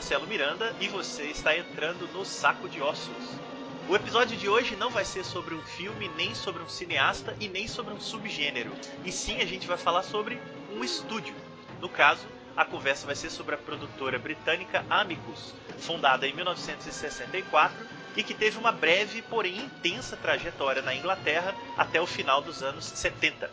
Marcelo Miranda e você está entrando no Saco de Ossos. O episódio de hoje não vai ser sobre um filme, nem sobre um cineasta e nem sobre um subgênero. E sim, a gente vai falar sobre um estúdio. No caso, a conversa vai ser sobre a produtora britânica Amicus, fundada em 1964 e que teve uma breve, porém intensa trajetória na Inglaterra até o final dos anos 70.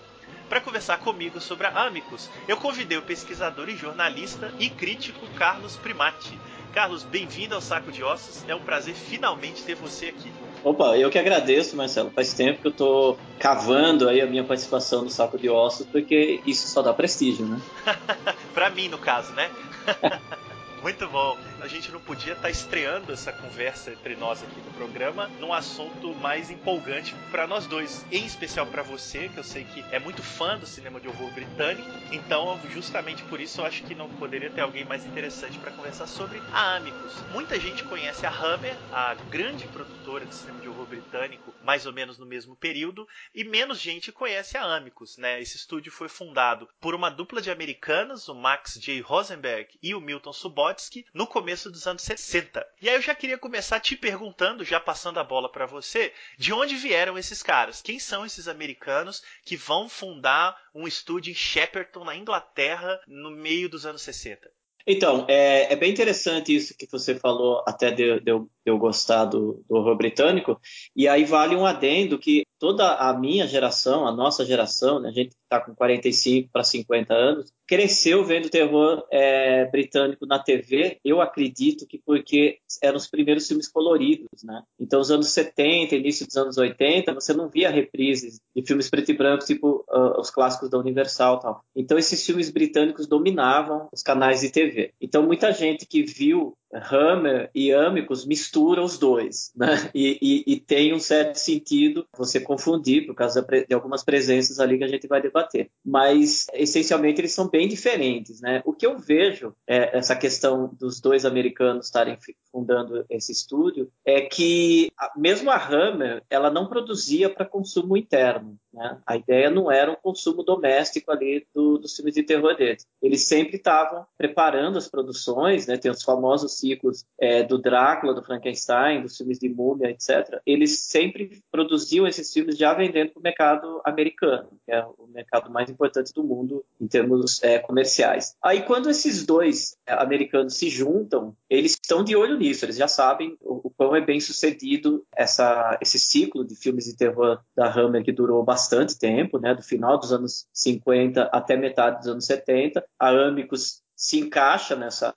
Para conversar comigo sobre a Amicus, eu convidei o pesquisador e jornalista e crítico Carlos Primati. Carlos, bem-vindo ao Saco de Ossos. É um prazer finalmente ter você aqui. Opa, eu que agradeço, Marcelo. Faz tempo que eu tô cavando aí a minha participação no Saco de Ossos, porque isso só dá prestígio, né? para mim, no caso, né? Muito bom. A gente não podia estar tá estreando essa conversa entre nós aqui no programa num assunto mais empolgante para nós dois, em especial para você, que eu sei que é muito fã do cinema de horror britânico. Então, justamente por isso, eu acho que não poderia ter alguém mais interessante para conversar sobre a Amicus. Muita gente conhece a Hammer, a grande produtora de cinema de horror britânico, mais ou menos no mesmo período, e menos gente conhece a Amicus, né? Esse estúdio foi fundado por uma dupla de americanos, o Max J. Rosenberg e o Milton Subot no começo dos anos 60. E aí eu já queria começar te perguntando, já passando a bola para você, de onde vieram esses caras? Quem são esses americanos que vão fundar um estúdio em Shepperton, na Inglaterra, no meio dos anos 60? Então, é, é, bem interessante isso que você falou, até de, de, eu, gostar do, do, horror britânico, e aí vale um adendo que toda a minha geração, a nossa geração, né, a gente está com 45 para 50 anos, cresceu vendo terror é, britânico na TV, eu acredito que porque eram os primeiros filmes coloridos, né? Então, os anos 70, início dos anos 80, você não via reprises de filmes preto e branco, tipo uh, os clássicos da Universal tal. Então, esses filmes britânicos dominavam os canais de TV. Então, muita gente que viu Hammer e Amicus mistura os dois, né? E, e, e, tem um certo sentido você confundir por causa de algumas presenças ali que a gente vai debater. Mas essencialmente eles são bem diferentes, né? O que eu vejo é essa questão dos dois americanos estarem fundando esse estúdio é que mesmo a Hammer ela não produzia para consumo interno. Né? A ideia não era um consumo doméstico ali do, dos filmes de terror deles. Eles sempre estavam preparando as produções, né? Tem os famosos ciclos é, do Drácula, do Frankenstein, dos filmes de múmia, etc. Eles sempre produziam esses filmes já vendendo para o mercado americano, que é o mercado mais importante do mundo em termos é, comerciais. Aí quando esses dois é, americanos se juntam, eles estão de olho nisso. Eles já sabem o, o quão é bem sucedido essa, esse ciclo de filmes de terror da Hammer que durou bastante bastante tempo, né, do final dos anos 50 até metade dos anos 70. A Amicus se encaixa nessa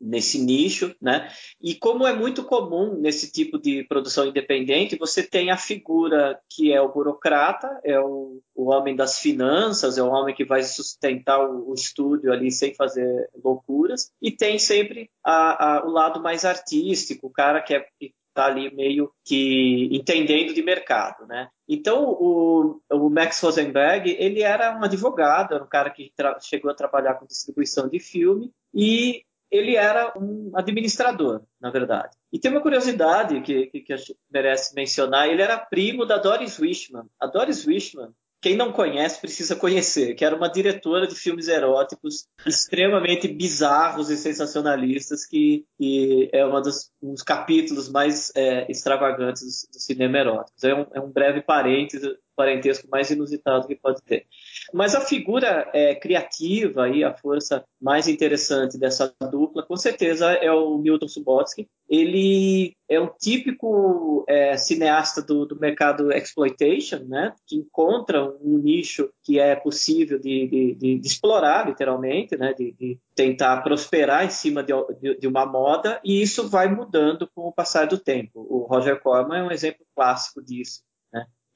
nesse nicho, né? E como é muito comum nesse tipo de produção independente, você tem a figura que é o burocrata, é o, o homem das finanças, é o homem que vai sustentar o, o estúdio ali sem fazer loucuras, e tem sempre a, a, o lado mais artístico, o cara que é que está ali meio que entendendo de mercado, né? Então, o, o, Max Rosenberg, ele era um advogado, era um cara que chegou a trabalhar com distribuição de filme e ele era um administrador, na verdade. E tem uma curiosidade que, que, que merece mencionar, ele era primo da Doris Wishman. A Doris Wishman quem não conhece precisa conhecer, que era uma diretora de filmes eróticos extremamente bizarros e sensacionalistas, que, que é um dos, um dos capítulos mais é, extravagantes do, do, cinema erótico. É um, é um breve parentesco mais inusitado que pode ter. Mas a figura é, criativa e a força mais interessante dessa dupla, com certeza, é o Milton Subotsky. Ele é um típico é, cineasta do, do, mercado exploitation, né? que encontra um nicho que é possível de, de, de, de explorar, literalmente, né? de, tentar prosperar em cima de, uma moda, e isso vai mudando com o passar do tempo. O Roger Corman é um exemplo clássico disso.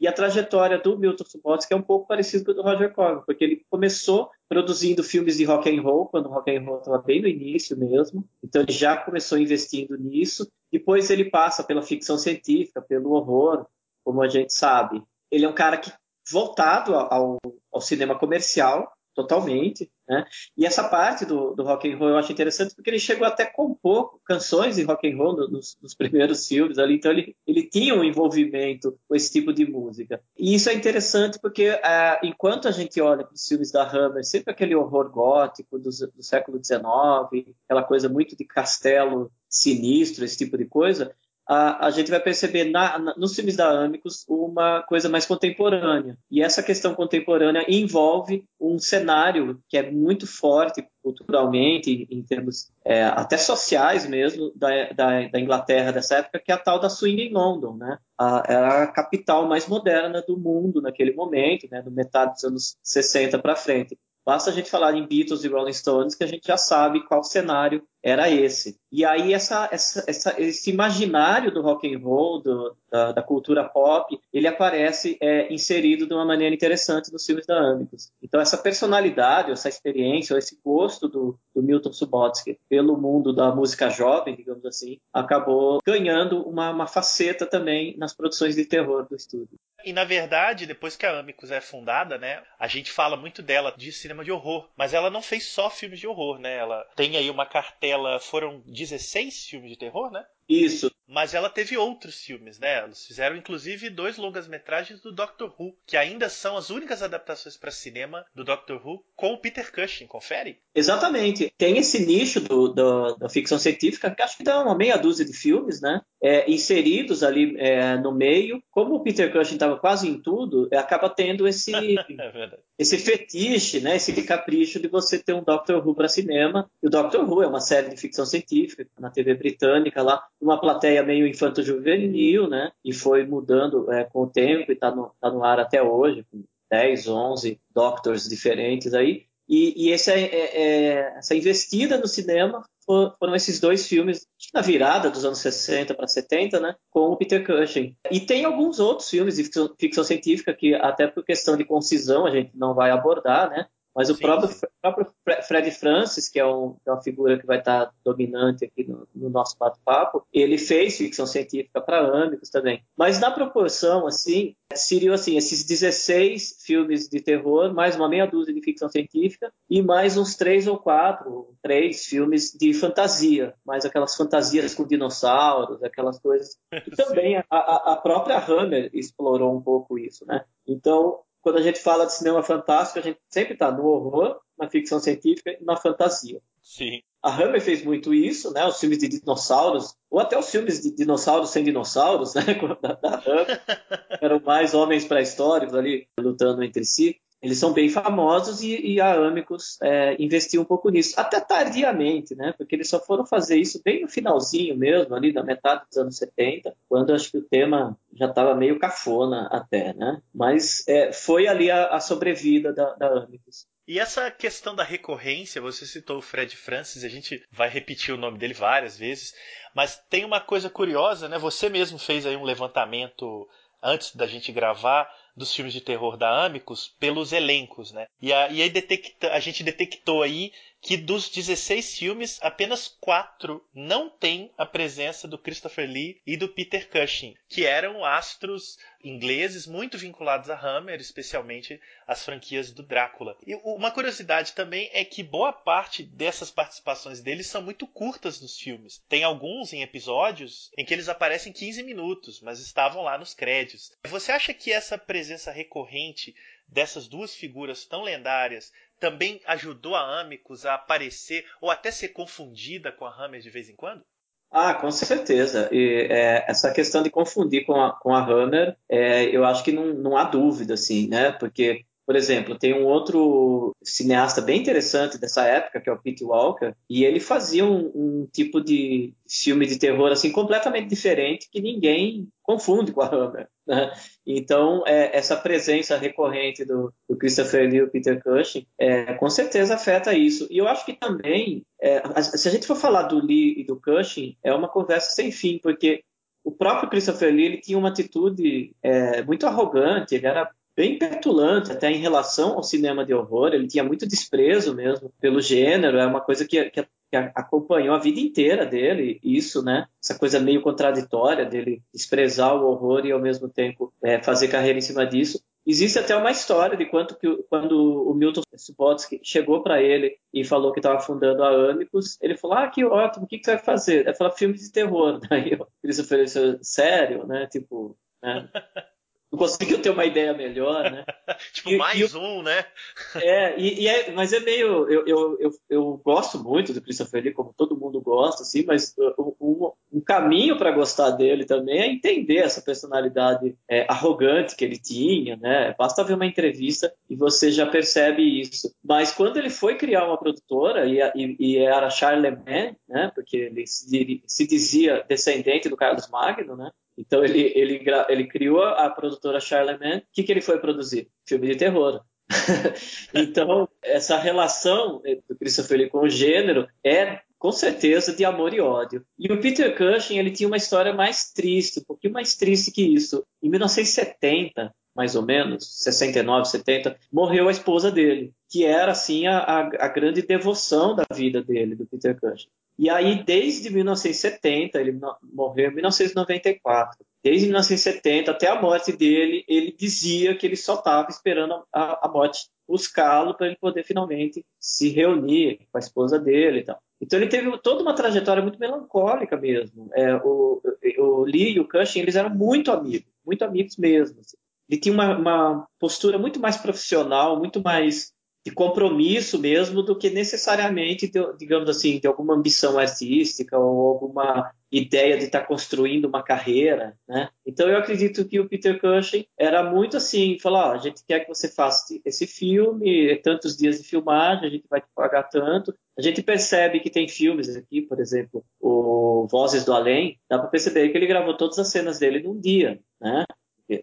E a trajetória do Milton Subotsky é um pouco parecida com a do Roger Corman, porque ele começou produzindo filmes de rock and roll, quando o rock and roll estava bem no início mesmo. Então ele já começou investindo nisso. Depois ele passa pela ficção científica, pelo horror, como a gente sabe. Ele é um cara que voltado ao, ao cinema comercial, totalmente. Né? E essa parte do, do rock and roll eu acho interessante porque ele chegou até a compor canções de rock and roll nos, nos primeiros filmes ali, então ele, ele tinha um envolvimento com esse tipo de música. E isso é interessante porque uh, enquanto a gente olha para os filmes da Hammer, sempre aquele horror gótico do, do século XIX, aquela coisa muito de castelo sinistro, esse tipo de coisa, a, a gente vai perceber na, na, nos filmes da Amicus uma coisa mais contemporânea. E essa questão contemporânea envolve um cenário que é muito forte culturalmente, em termos é, até sociais mesmo, da, da, da, Inglaterra dessa época, que é a tal da Swing em London. Né? A, era a capital mais moderna do mundo naquele momento, né, no metade dos anos 60 para frente. Basta a gente falar em Beatles e Rolling Stones que a gente já sabe qual cenário era esse. E aí essa, essa, essa, esse imaginário do rock and roll, do, da, da, cultura pop, ele aparece é, inserido de uma maneira interessante nos filmes da Amicus. Então essa personalidade, essa experiência, esse gosto do, do Milton Subotsky pelo mundo da música jovem, digamos assim, acabou ganhando uma, uma faceta também nas produções de terror do estúdio. E na verdade, depois que a Amicus é fundada, né, a gente fala muito dela de cinema de horror, mas ela não fez só filmes de horror, né? Ela tem aí uma cartela, foram 16 filmes de terror, né? Isso. Mas ela teve outros filmes, né? Eles fizeram inclusive dois longas-metragens do Doctor Who, que ainda são as únicas adaptações para cinema do Doctor Who com o Peter Cushing, confere? Exatamente. Tem esse nicho do, do, da ficção científica, que acho que dá uma meia dúzia de filmes, né? É, inseridos ali é, no meio. Como o Peter Cushing estava quase em tudo, é, acaba tendo esse, é esse fetiche, né? esse capricho de você ter um Doctor Who para cinema. E o Doctor Who é uma série de ficção científica na TV britânica lá uma plateia meio infanto-juvenil, né? E foi mudando é, com o tempo e está no, tá no ar até hoje, com 10, 11 Doctors diferentes aí. E, e essa, é, é, é, essa investida no cinema foram esses dois filmes na virada dos anos 60 para 70, né, com o Peter Cushing. E tem alguns outros filmes de ficção, ficção, científica que até por questão de concisão a gente não vai abordar, né, mas o próprio, próprio, Fred Francis, que é, um, que é, uma figura que vai estar dominante aqui no, no nosso bate-papo, ele fez ficção científica para âmbicos também. Mas na proporção, assim, seriam assim, esses 16 filmes de terror, mais uma meia dúzia de ficção científica e mais uns três ou quatro, três filmes de fantasia, mais aquelas fantasias com dinossauros, aquelas coisas. E também a, a própria Hammer explorou um pouco isso, né? Então, quando a gente fala de cinema fantástico, a gente sempre está no horror, na ficção científica e na fantasia. Sim. A Hammer fez muito isso, né? Os filmes de dinossauros, ou até os filmes de dinossauros sem dinossauros, né? Da, da Hammer, eram mais homens pré-históricos ali lutando entre si eles são bem famosos e, e a Amicus é, investiu um pouco nisso, até tardiamente, né? Porque eles só foram fazer isso bem no finalzinho mesmo, ali na metade dos anos 70, quando acho que o tema já estava meio cafona até, né? Mas é, foi ali a, a sobrevida da, da Amicus. E essa questão da recorrência, você citou o Fred Francis, a gente vai repetir o nome dele várias vezes, mas tem uma coisa curiosa, né? Você mesmo fez aí um levantamento antes da gente gravar dos filmes de terror da Amicus pelos elencos, né? E, a, e aí detecta, a gente detectou aí que dos 16 filmes, apenas quatro não têm a presença do Christopher Lee e do Peter Cushing, que eram astros ingleses muito vinculados a Hammer, especialmente as franquias do Drácula. E uma curiosidade também é que boa parte dessas participações deles são muito curtas nos filmes. Tem alguns em episódios em que eles aparecem 15 minutos, mas estavam lá nos créditos. Você acha que essa presença recorrente dessas duas figuras tão lendárias também ajudou a Amicus a aparecer ou até ser confundida com a Hammer de vez em quando? Ah, com certeza. E é, essa questão de confundir com a, com a Hammer, é, eu acho que não, não há dúvida, assim, né? Porque por exemplo, tem um outro cineasta bem interessante dessa época, que é o Pete Walker, e ele fazia um, um tipo de filme de terror assim completamente diferente que ninguém confunde com a Hammer. Né? Então, é, essa presença recorrente do, do, Christopher Lee e o Peter Cushing é, com certeza afeta isso. E eu acho que também, é, se a gente for falar do Lee e do Cushing, é uma conversa sem fim, porque o próprio Christopher Lee ele tinha uma atitude é, muito arrogante, ele era bem petulante até em relação ao cinema de horror. Ele tinha muito desprezo mesmo pelo gênero, é uma coisa que, que, que acompanhou a vida inteira dele, isso, né? Essa coisa meio contraditória dele desprezar o horror e ao mesmo tempo é, fazer carreira em cima disso. Existe até uma história de quanto que quando o Milton Subotsky chegou para ele e falou que estava fundando a Amicus, ele falou: Ah, que ótimo, o que, que você vai fazer? Ele falou: filmes de terror. Daí ele se ofereceu, sério, né? Tipo, né? não conseguiu ter uma ideia melhor, né? tipo, e, mais e, um, né? é, e, e, é, mas é meio. Eu, eu, eu, eu, gosto muito do Christopher Lee, como todo mundo gosta, assim, mas um, um caminho para gostar dele também é entender essa personalidade é, arrogante que ele tinha, né? Basta ver uma entrevista e você já percebe isso. Mas quando ele foi criar uma produtora, e, e, e era Charlemagne, né? Porque ele se, se dizia descendente do Carlos Magno, né? Então ele, ele, ele criou a produtora Charlemagne. O que, que ele foi produzir? Filme de terror. então, essa relação do Christopher Lee com o gênero é com certeza de amor e ódio. E o Peter Cushing ele tinha uma história mais triste, um pouquinho mais triste que isso. Em 1970, mais ou menos, 69, 70, morreu a esposa dele, que era assim a, a, a grande devoção da vida dele, do Peter Cushing. E aí, desde 1970, ele morreu em 1994. Desde 1970 até a morte dele, ele dizia que ele só estava esperando a, a morte buscá-lo para ele poder finalmente se reunir com a esposa dele e tal. Então ele teve toda uma trajetória muito melancólica mesmo. É, o, o, Lee e o Cushing eles eram muito amigos, muito amigos mesmo. Assim. Ele tinha uma, uma postura muito mais profissional, muito mais de compromisso mesmo do que necessariamente, de, digamos assim, de alguma ambição artística ou alguma ideia de estar tá construindo uma carreira, né? Então eu acredito que o Peter Cushing era muito assim, falar, a gente quer que você faça esse filme, tantos dias de filmagem, a gente vai te pagar tanto. A gente percebe que tem filmes aqui, por exemplo, o Vozes do Além, dá para perceber que ele gravou todas as cenas dele num dia, né?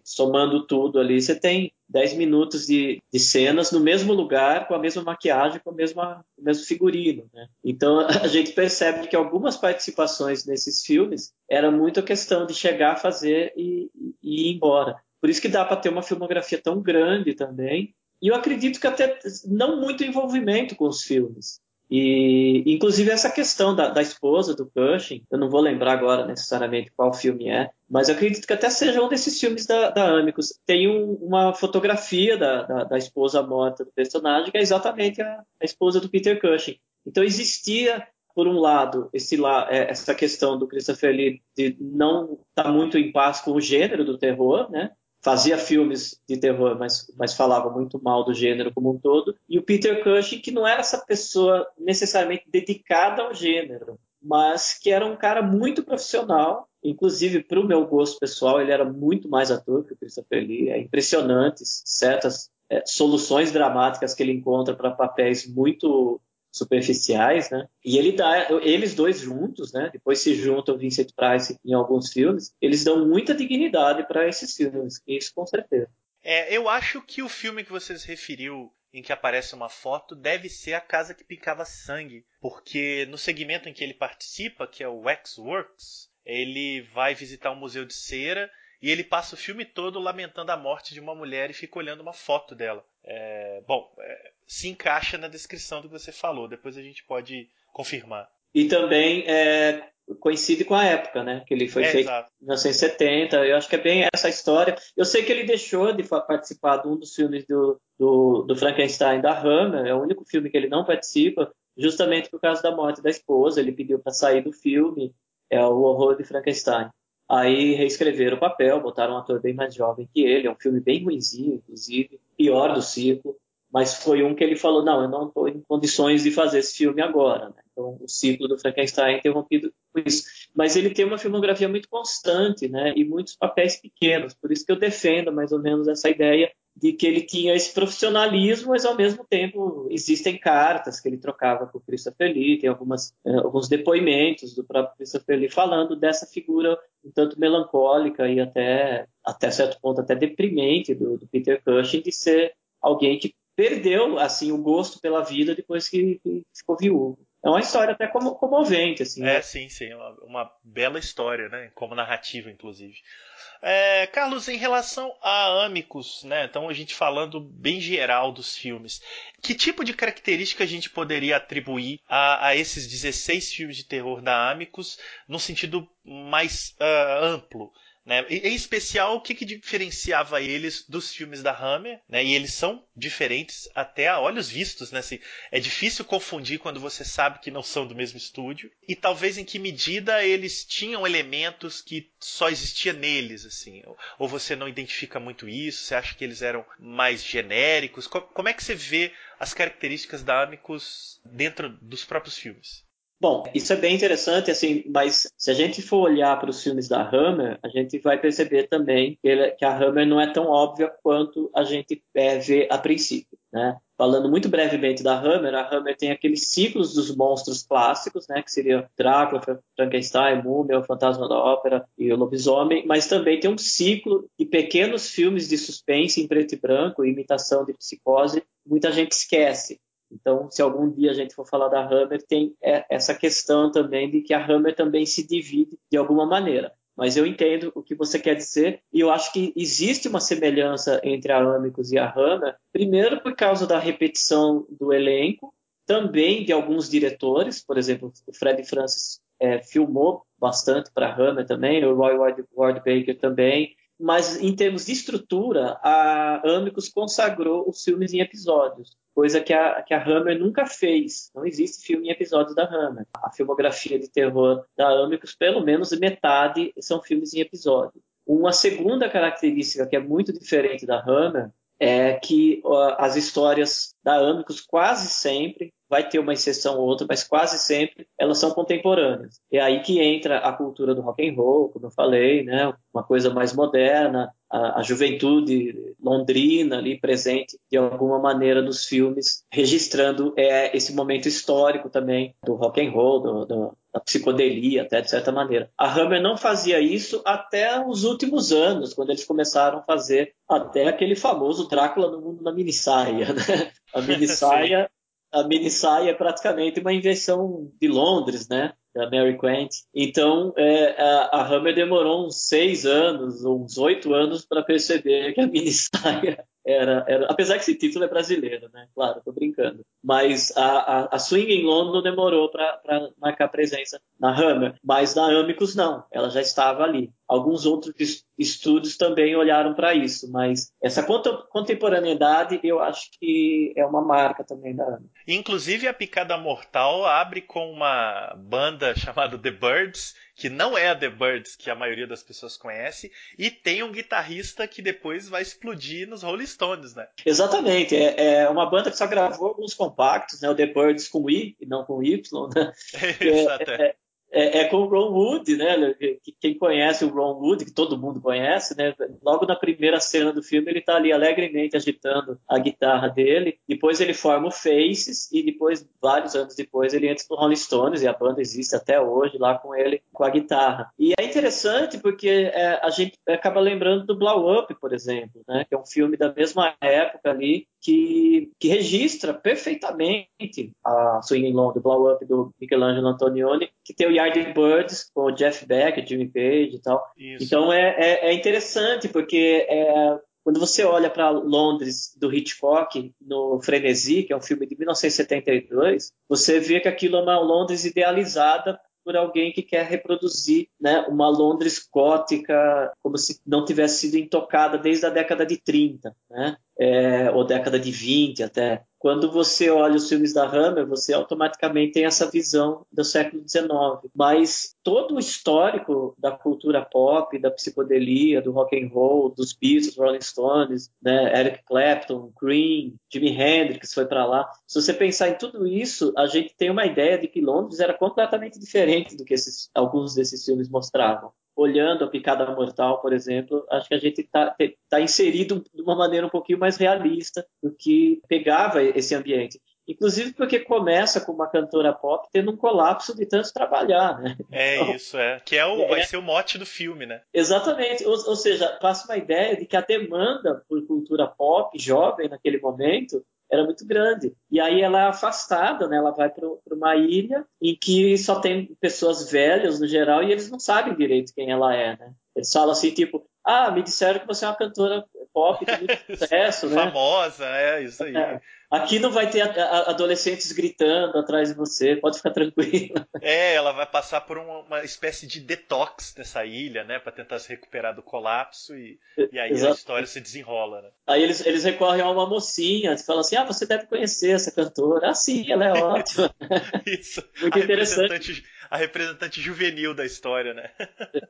Somando tudo ali, você tem 10 minutos de, de, cenas no mesmo lugar, com a mesma maquiagem, com, a mesma, o mesmo figurino. Né? Então a gente percebe que algumas participações nesses filmes era muito a questão de chegar, fazer e, e ir embora. Por isso que dá para ter uma filmografia tão grande também. E eu acredito que até não muito envolvimento com os filmes. E, inclusive, essa questão da, da, esposa do Cushing, eu não vou lembrar agora necessariamente qual filme é, mas acredito que até seja um desses filmes da, da Amicus. Tem um, uma fotografia da, da, da, esposa morta do personagem, que é exatamente a, a esposa do Peter Cushing. Então, existia por um lado, esse, é, essa questão do Christopher Lee de não estar tá muito em paz com o gênero do terror, né? Fazia filmes de terror, mas, mas falava muito mal do gênero como um todo, e o Peter Cushing, que não era essa pessoa necessariamente dedicada ao gênero, mas que era um cara muito profissional, inclusive para o meu gosto pessoal, ele era muito mais ator que o Christopher Lee, é impressionante certas é, soluções dramáticas que ele encontra para papéis muito superficiais, né? E ele dá, eles dois juntos, né? Depois se juntam Vincent Price em alguns filmes, eles dão muita dignidade para esses filmes, isso com certeza. É, eu acho que o filme que vocês referiu em que aparece uma foto deve ser a casa que picava sangue, porque no segmento em que ele participa, que é o Waxworks, ele vai visitar um museu de cera e ele passa o filme todo lamentando a morte de uma mulher e fica olhando uma foto dela. É, bom, é, se encaixa na descrição do que você falou. Depois a gente pode confirmar. E também é, coincide com a época, né? Que ele foi é, feito exato. em 1970. Eu acho que é bem essa história. Eu sei que ele deixou de participar de um dos filmes do, do, do Frankenstein da Hammer. É o único filme que ele não participa, justamente por causa da morte da esposa. Ele pediu para sair do filme. É o horror de Frankenstein. Aí reescreveram o papel, botaram um ator bem mais jovem que ele. É um filme bem ruimzinho, inclusive, pior do ciclo mas foi um que ele falou: não, eu não estou em condições de fazer esse filme agora. Né? Então, o ciclo do Frankenstein é interrompido por isso. Mas ele tem uma filmografia muito constante né? e muitos papéis pequenos, por isso que eu defendo mais ou menos essa ideia de que ele tinha esse profissionalismo, mas ao mesmo tempo existem cartas que ele trocava com o Christopher Lee, tem algumas, eh, alguns depoimentos do próprio Christopher Lee falando dessa figura um tanto melancólica e até, até certo ponto até deprimente do, do Peter Cushing de ser alguém que perdeu assim o gosto pela vida depois que, que ficou viúvo. É uma história até como, comovente, assim. É, né? sim, sim. Uma, uma, bela história, né? Como narrativa, inclusive. É, Carlos, em relação a Amicus, né? Então a gente falando bem geral dos filmes, que tipo de característica a gente poderia atribuir a, a esses 16 filmes de terror da Amicus no sentido mais uh, amplo? Né? Em especial, o que, que diferenciava eles dos filmes da Hammer, né? E eles são diferentes até a olhos vistos, né? Assim, é difícil confundir quando você sabe que não são do mesmo estúdio. E talvez em que medida eles tinham elementos que só existia neles, assim. Ou você não identifica muito isso? Você acha que eles eram mais genéricos? Como é que você vê as características da Amicus dentro dos próprios filmes? Bom, isso é bem interessante, assim, mas se a gente for olhar para os filmes da Hammer, a gente vai perceber também que, a Hammer não é tão óbvia quanto a gente é, vê a princípio, né? Falando muito brevemente da Hammer, a Hammer tem aqueles ciclos dos monstros clássicos, né, que seria Drácula, Frankenstein, Múmia, o Fantasma da Ópera e o Lobisomem, mas também tem um ciclo de pequenos filmes de suspense em preto e branco, imitação de psicose, muita gente esquece. Então, se algum dia a gente for falar da Hammer, tem é, essa questão também de que a Hammer também se divide de alguma maneira. Mas eu entendo o que você quer dizer e eu acho que existe uma semelhança entre a Amicus e a Hammer, primeiro por causa da repetição do elenco, também de alguns diretores, por exemplo, o Fred Francis é, filmou bastante para a Hammer também, o Roy Ward, Ward Baker também, mas em termos de estrutura, a Amicus consagrou os filmes em episódios, coisa que a, que a Hammer nunca fez. Não existe filme em episódios da Hammer. A filmografia de terror da Amicus, pelo menos metade, são filmes em episódio. Uma segunda característica que é muito diferente da Hammer é que as histórias da Amicus quase sempre vai ter uma exceção ou outra, mas quase sempre elas são contemporâneas. É aí que entra a cultura do rock and roll, como eu falei, né? Uma coisa mais moderna, a, a juventude londrina ali presente de alguma maneira nos filmes, registrando é, esse momento histórico também do rock and roll, do, do, da psicodelia, até de certa maneira. A Hammer não fazia isso até os últimos anos, quando eles começaram a fazer até aquele famoso Drácula no mundo da minissaia, né? A minissaia a minissaia é praticamente uma invenção de Londres, né? Da Mary Quant. Então, é, a, a Hammer demorou uns seis anos, uns oito anos para perceber que a minissaia era, era, apesar que esse título é brasileiro, né? Claro, tô brincando. Mas a, a, a Swing em London demorou para marcar presença na Hammer, mas na Amicus não, ela já estava ali. Alguns outros estúdios também olharam para isso, mas essa contemporaneidade eu acho que é uma marca também da Hammer. Inclusive a Picada Mortal abre com uma banda chamada The Birds, que não é a The Birds que a maioria das pessoas conhece, e tem um guitarrista que depois vai explodir nos Rolling Stones, né? Exatamente, é, é uma banda que só gravou alguns compactos, né? O The Birds com I e não com Y, né? Exato. É, é, é, é, com o Ron Wood, né? Quem conhece o Ron Wood, que todo mundo conhece, né? Logo na primeira cena do filme, ele está ali alegremente agitando a guitarra dele. Depois ele forma o Faces e depois, vários anos depois, ele entra no Rolling Stones e a banda existe até hoje lá com ele, com a guitarra. E é interessante porque é, a gente acaba lembrando do Blow Up, por exemplo, né? Que é um filme da mesma época ali que, que registra perfeitamente a Swinging Long, do Blow Up do Michelangelo Antonioni, que tem o Yardbirds com o Jeff Beck, Jimmy Page e tal. Isso. Então é, é, é, interessante porque é, quando você olha para Londres do Hitchcock no Frenesi, que é um filme de 1972, você vê que aquilo é uma Londres idealizada por alguém que quer reproduzir né, uma Londres gótica como se não tivesse sido intocada desde a década de 30, né? É, ou década de 20 até quando você olha os filmes da Hammer, você automaticamente tem essa visão do século XIX. Mas todo o histórico da cultura pop, da psicodelia, do rock and roll, dos Beatles, Rolling Stones, né, Eric Clapton, Cream, Jimi Hendrix foi para lá. Se você pensar em tudo isso, a gente tem uma ideia de que Londres era completamente diferente do que esses, alguns desses filmes mostravam olhando a Picada Mortal, por exemplo, acho que a gente está tá inserido de uma maneira um pouquinho mais realista do que pegava esse ambiente. Inclusive porque começa com uma cantora pop tendo um colapso de tanto trabalhar, né? É então, isso, é. Que é o, é, vai ser o mote do filme, né? Exatamente. Ou, ou seja, passa uma ideia de que a demanda por cultura pop jovem naquele momento era muito grande. E aí ela é afastada, né? Ela vai para uma ilha em que só tem pessoas velhas no geral e eles não sabem direito quem ela é, né? Eles falam assim, tipo, ah, me disseram que você é uma cantora pop de muito sucesso, né? Famosa, é isso aí. É. Aqui não vai ter adolescentes gritando atrás de você, pode ficar tranquilo. É, ela vai passar por uma, uma espécie de detox nessa ilha, né, para tentar se recuperar do colapso e, e aí Exato. a história se desenrola, né? Aí eles, eles recorrem a uma mocinha, falam assim: ah, você deve conhecer essa cantora. Ah, sim, ela é ótima. Isso. Muito a interessante a representante juvenil da história, né?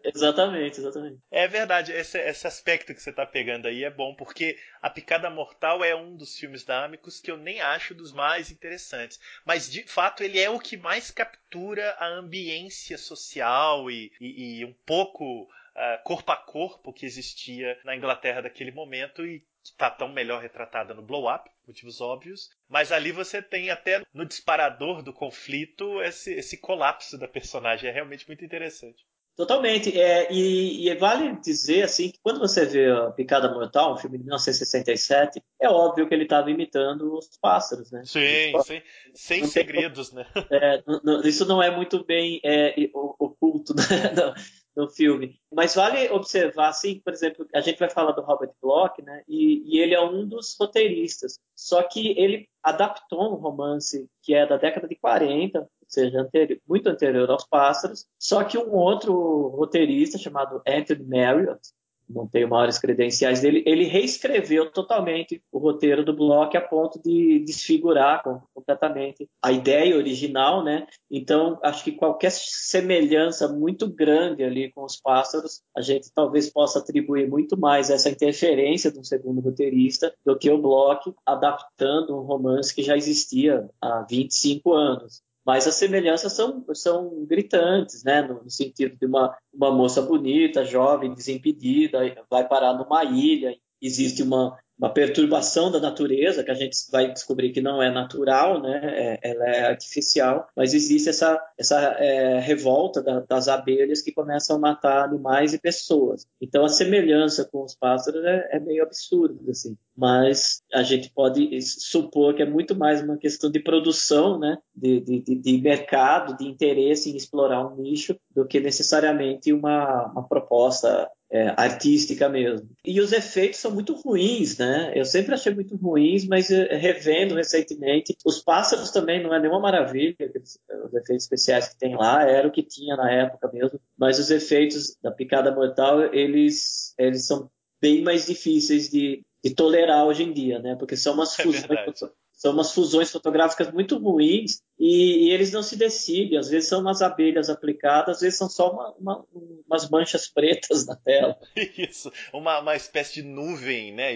exatamente, exatamente. É verdade, esse, esse aspecto que você está pegando aí é bom, porque A Picada Mortal é um dos filmes da Amicus que eu nem acho dos mais interessantes. Mas, de fato, ele é o que mais captura a ambiência social e, e, e um pouco uh, corpo a corpo que existia na Inglaterra daquele momento e que está tão melhor retratada no Blow Up, motivos óbvios, mas ali você tem até no disparador do conflito esse, esse colapso da personagem, é realmente muito interessante. Totalmente, é, e, e, vale dizer assim que quando você vê a Picada Mortal, um filme de 1967, é óbvio que ele estava imitando os pássaros, né? Sim, sem, sem segredos, né? É, isso não é muito bem é, oculto né? no filme. Mas vale observar, assim, por exemplo, a gente vai falar do Robert Bloch, né? E, e, ele é um dos roteiristas. Só que ele adaptou um romance que é da década de 40, ou seja, muito anterior aos Pássaros. Só que um outro roteirista chamado Anthony Marriott, não tenho maiores credenciais dele, ele reescreveu totalmente o roteiro do Bloch a ponto de desfigurar completamente a ideia original, né? Então, acho que qualquer semelhança muito grande ali com os pássaros, a gente talvez possa atribuir muito mais essa interferência de um segundo roteirista do que o Bloch adaptando um romance que já existia há 25 anos. Mas as semelhanças são, são gritantes, né? No, no, sentido de uma, uma moça bonita, jovem, desimpedida, vai parar numa ilha, existe uma, uma perturbação da natureza, que a gente vai descobrir que não é natural, né? É, ela é artificial, mas existe essa, essa é, revolta da, das abelhas que começam a matar animais e pessoas. Então a semelhança com os pássaros é, é meio absurda, assim. Mas a gente pode supor que é muito mais uma questão de produção, né? De, de, de mercado, de interesse em explorar um nicho, do que necessariamente uma, uma proposta é, artística mesmo. E os efeitos são muito ruins, né? Eu sempre achei muito ruins, mas é, revendo recentemente, os pássaros também não é nenhuma maravilha, os efeitos especiais que tem lá, era o que tinha na época mesmo, mas os efeitos da picada mortal, eles, eles são bem mais difíceis de, de tolerar hoje em dia, né? Porque são umas é fusões, são umas fusões fotográficas muito ruins e, e, eles não se decidem. Às vezes são umas abelhas aplicadas, às vezes são só uma, uma, umas manchas pretas na tela. Isso, uma, uma espécie de nuvem, né?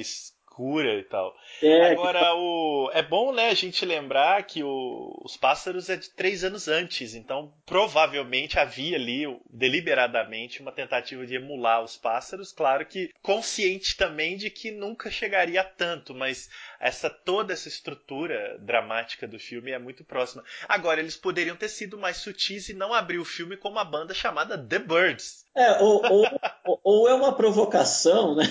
escura e tal. É, Agora, que... o... é bom né, a gente lembrar que o... os pássaros é de três anos antes, então provavelmente havia ali, deliberadamente, uma tentativa de emular os pássaros, claro que consciente também de que nunca chegaria a tanto, mas essa toda essa estrutura dramática do filme é muito próxima. Agora, eles poderiam ter sido mais sutis e não abrir o filme com uma banda chamada The Birds. É, ou, ou, ou é uma provocação, né?